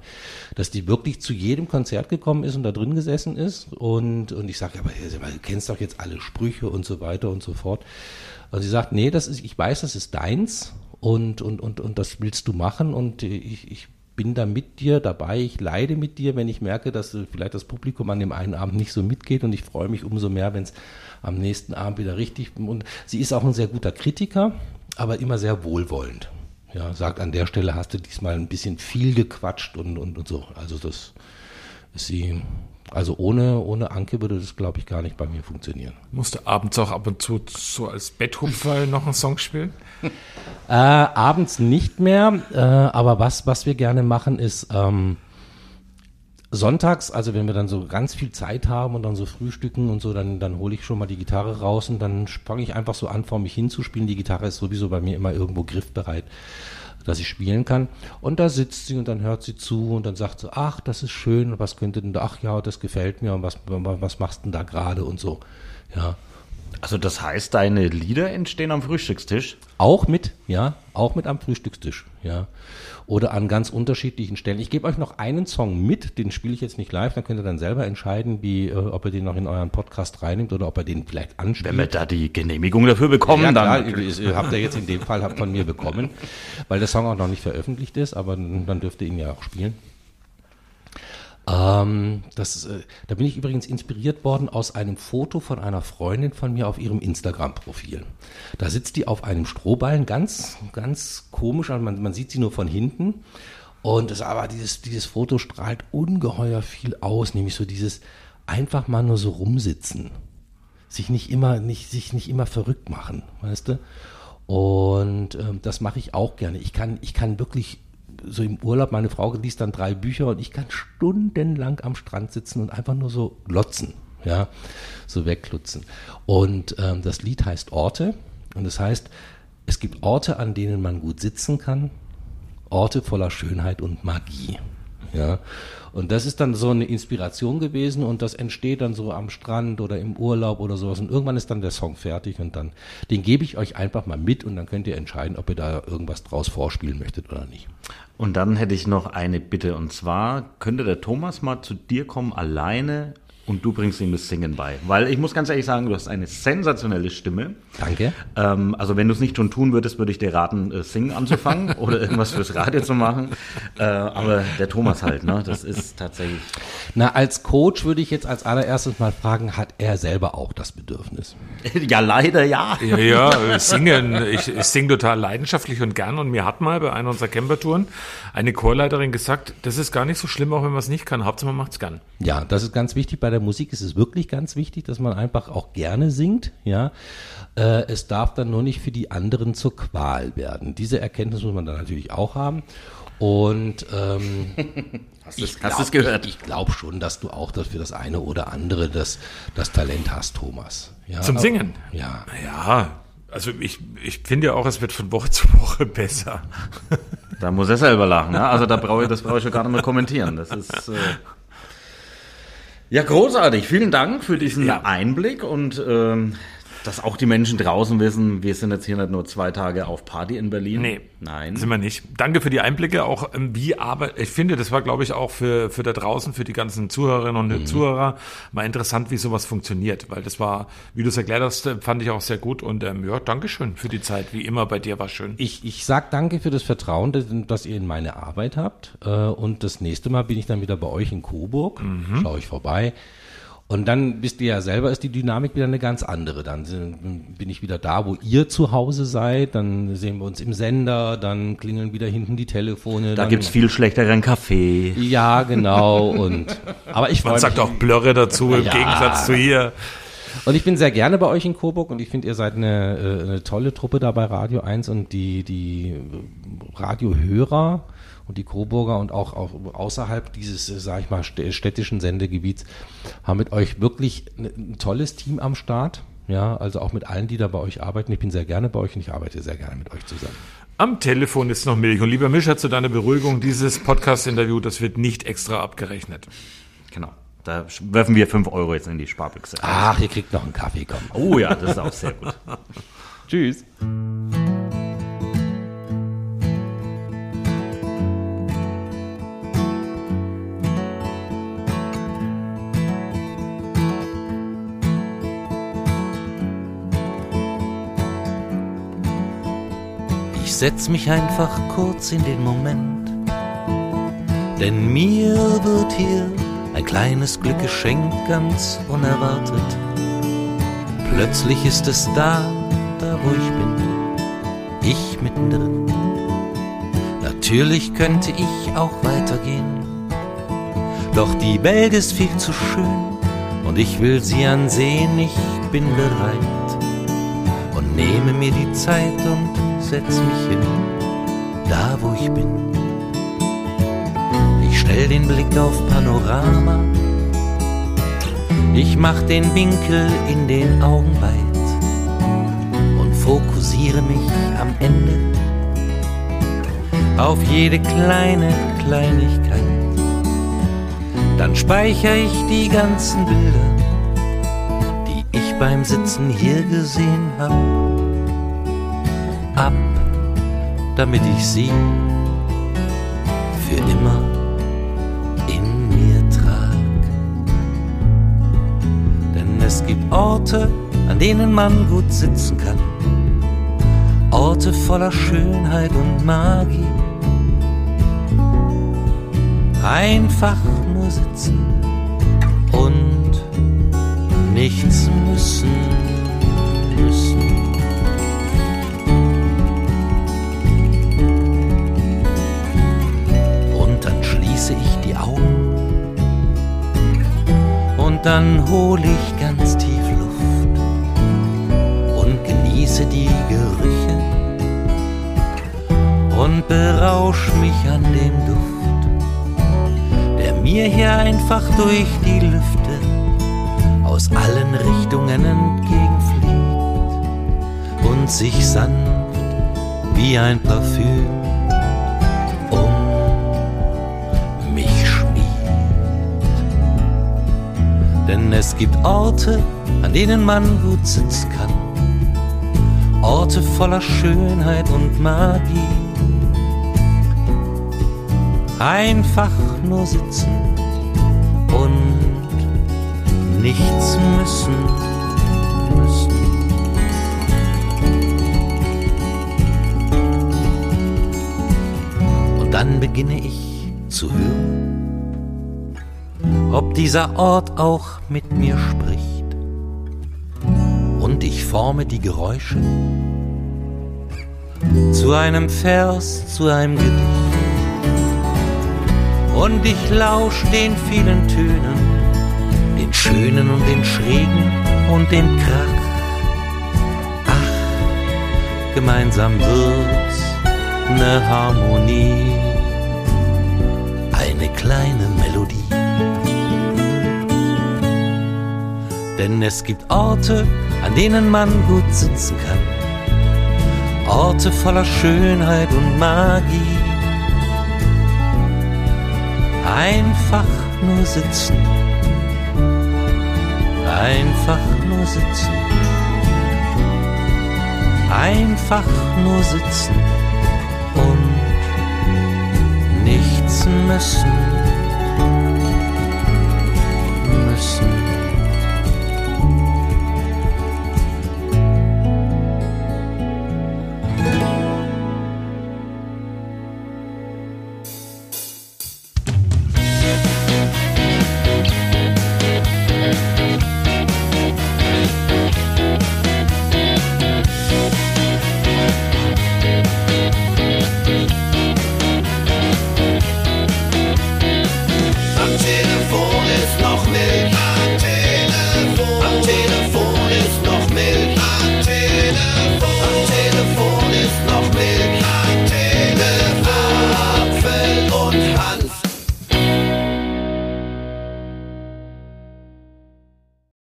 dass die wirklich zu jedem Konzert gekommen ist und da drin gesessen ist. Und, und ich sage, aber du kennst doch jetzt alle Sprüche und so weiter und so fort. Und sie sagt, nee, das ist, ich weiß, das ist deins und, und, und, und das willst du machen und ich, ich bin da mit dir dabei, ich leide mit dir, wenn ich merke, dass vielleicht das Publikum an dem einen Abend nicht so mitgeht und ich freue mich umso mehr, wenn es am nächsten Abend wieder richtig und sie ist auch ein sehr guter Kritiker, aber immer sehr wohlwollend. Ja, sagt an der Stelle hast du diesmal ein bisschen viel gequatscht und, und, und so. Also das ist sie also ohne, ohne Anke würde das, glaube ich, gar nicht bei mir funktionieren. Musst du abends auch ab und zu so als Betthupfer noch einen Song spielen? Äh, abends nicht mehr, äh, aber was, was wir gerne machen, ist ähm, sonntags, also wenn wir dann so ganz viel Zeit haben und dann so frühstücken und so, dann, dann hole ich schon mal die Gitarre raus und dann fange ich einfach so an, vor mich hinzuspielen. Die Gitarre ist sowieso bei mir immer irgendwo griffbereit dass ich spielen kann. Und da sitzt sie und dann hört sie zu und dann sagt sie, ach, das ist schön was könnte denn da, ach ja, das gefällt mir und was, was machst du denn da gerade und so. Ja. Also das heißt, deine Lieder entstehen am Frühstückstisch? Auch mit, ja, auch mit am Frühstückstisch, ja. Oder an ganz unterschiedlichen Stellen. Ich gebe euch noch einen Song mit, den spiele ich jetzt nicht live, dann könnt ihr dann selber entscheiden, wie, äh, ob ihr den noch in euren Podcast reinnimmt oder ob ihr den vielleicht anspielt. Wenn wir da die Genehmigung dafür bekommen, ja, dann. Klar, ihr habt ihr jetzt in dem Fall von mir bekommen, weil der Song auch noch nicht veröffentlicht ist, aber dann dürft ihr ihn ja auch spielen. Ähm, das, äh, da bin ich übrigens inspiriert worden aus einem Foto von einer Freundin von mir auf ihrem Instagram-Profil. Da sitzt die auf einem Strohballen, ganz, ganz komisch, also man, man sieht sie nur von hinten. Und das, aber dieses, dieses Foto strahlt ungeheuer viel aus, nämlich so dieses einfach mal nur so rumsitzen. Sich nicht immer, nicht, sich nicht immer verrückt machen, weißt du? Und ähm, das mache ich auch gerne. Ich kann, ich kann wirklich so im Urlaub, meine Frau liest dann drei Bücher und ich kann stundenlang am Strand sitzen und einfach nur so glotzen, ja, so wegklutzen. Und ähm, das Lied heißt Orte und das heißt, es gibt Orte, an denen man gut sitzen kann, Orte voller Schönheit und Magie. Ja, und das ist dann so eine Inspiration gewesen und das entsteht dann so am Strand oder im Urlaub oder sowas und irgendwann ist dann der Song fertig und dann, den gebe ich euch einfach mal mit und dann könnt ihr entscheiden, ob ihr da irgendwas draus vorspielen möchtet oder nicht. Und dann hätte ich noch eine Bitte und zwar, könnte der Thomas mal zu dir kommen alleine und du bringst ihm das Singen bei. Weil ich muss ganz ehrlich sagen, du hast eine sensationelle Stimme. Danke. Ähm, also wenn du es nicht schon tun würdest, würde ich dir raten, äh, Singen anzufangen oder irgendwas fürs Radio zu machen. Äh, aber der Thomas halt, ne? Das ist tatsächlich. Na, als Coach würde ich jetzt als allererstes mal fragen, hat er selber auch das Bedürfnis? ja, leider ja. Ja, ja, singen. Ich, ich singe total leidenschaftlich und gern. Und mir hat mal bei einer unserer Campertouren eine Chorleiterin gesagt, das ist gar nicht so schlimm, auch wenn man es nicht kann. Hauptsache man macht es gern. Ja, das ist ganz wichtig bei der Musik ist es wirklich ganz wichtig, dass man einfach auch gerne singt, ja. Äh, es darf dann nur nicht für die anderen zur Qual werden. Diese Erkenntnis muss man dann natürlich auch haben. Und ähm, hast du es gehört? Ich, ich glaube schon, dass du auch das für das eine oder andere das, das Talent hast, Thomas. Ja, Zum Singen? Ja. Ja, also ich, ich finde ja auch, es wird von Woche zu Woche besser. Da muss er selber lachen. Ne? Also da brauche ich, das brauche ich schon gar nicht mehr kommentieren. Das ist äh ja großartig. Vielen Dank für diesen ja. Einblick und ähm, dass auch die Menschen draußen wissen, wir sind jetzt hier nicht nur zwei Tage auf Party in Berlin. Nee, nein. Sind wir nicht. Danke für die Einblicke. Auch ähm, wie aber ich finde, das war, glaube ich, auch für, für da draußen, für die ganzen Zuhörerinnen und mhm. Zuhörer mal interessant, wie sowas funktioniert. Weil das war, wie du es erklärt hast, fand ich auch sehr gut. Und ähm, ja, Dankeschön für die Zeit. Wie immer bei dir war schön. Ich, ich sag danke für das Vertrauen, das, das ihr in meine Arbeit habt. Äh, und das nächste Mal bin ich dann wieder bei euch in Coburg. Mhm. Schaue ich vorbei. Und dann wisst ihr ja selber, ist die Dynamik wieder eine ganz andere. Dann bin ich wieder da, wo ihr zu Hause seid. Dann sehen wir uns im Sender. Dann klingeln wieder hinten die Telefone. Da gibt's viel schlechteren Kaffee. Ja, genau. Und aber ich Man sagt auch Blöre dazu im ja. Gegensatz zu hier. Und ich bin sehr gerne bei euch in Coburg und ich finde, ihr seid eine, äh, eine tolle Truppe da bei Radio 1 und die, die Radiohörer und die Coburger und auch, auch außerhalb dieses, äh, sage ich mal, städtischen Sendegebiets haben mit euch wirklich ein tolles Team am Start. Ja, also auch mit allen, die da bei euch arbeiten. Ich bin sehr gerne bei euch und ich arbeite sehr gerne mit euch zusammen. Am Telefon ist noch Milch. Und lieber Mischer, zu deiner Beruhigung, dieses Podcast-Interview, das wird nicht extra abgerechnet. Genau. Da werfen wir 5 Euro jetzt in die Sparbüchse. Ach, ihr kriegt noch einen Kaffee, komm. Oh ja, das ist auch sehr gut. Tschüss. Setz mich einfach kurz in den Moment, denn mir wird hier ein kleines Glück geschenkt, ganz unerwartet. Plötzlich ist es da, da wo ich bin, ich mittendrin. Natürlich könnte ich auch weitergehen, doch die Welt ist viel zu schön und ich will sie ansehen, ich bin bereit und nehme mir die Zeit und setz mich hin, da wo ich bin. Ich stell den Blick auf Panorama, ich mach den Winkel in den Augen weit und fokussiere mich am Ende auf jede kleine Kleinigkeit. Dann speichere ich die ganzen Bilder, die ich beim Sitzen hier gesehen hab, ab, damit ich sie für immer in mir trag. Denn es gibt Orte, an denen man gut sitzen kann. Orte voller Schönheit und Magie. Einfach nur sitzen und nichts müssen, müssen. Dann hole ich ganz tief Luft und genieße die Gerüche und berausch mich an dem Duft, der mir hier einfach durch die Lüfte aus allen Richtungen entgegenfliegt und sich sanft wie ein Parfüm Es gibt Orte, an denen man gut sitzen kann. Orte voller Schönheit und Magie. Einfach nur sitzen und nichts müssen. müssen. Und dann beginne ich zu hören, ob dieser Ort auch mit mir spricht. Und ich forme die Geräusche zu einem Vers, zu einem Gedicht. Und ich lausch den vielen Tönen, den schönen und den schrägen und dem Krach. Ach, gemeinsam wird's ne Harmonie, eine kleine Melodie. Denn es gibt Orte, an denen man gut sitzen kann. Orte voller Schönheit und Magie. Einfach nur sitzen. Einfach nur sitzen. Einfach nur sitzen und nichts müssen.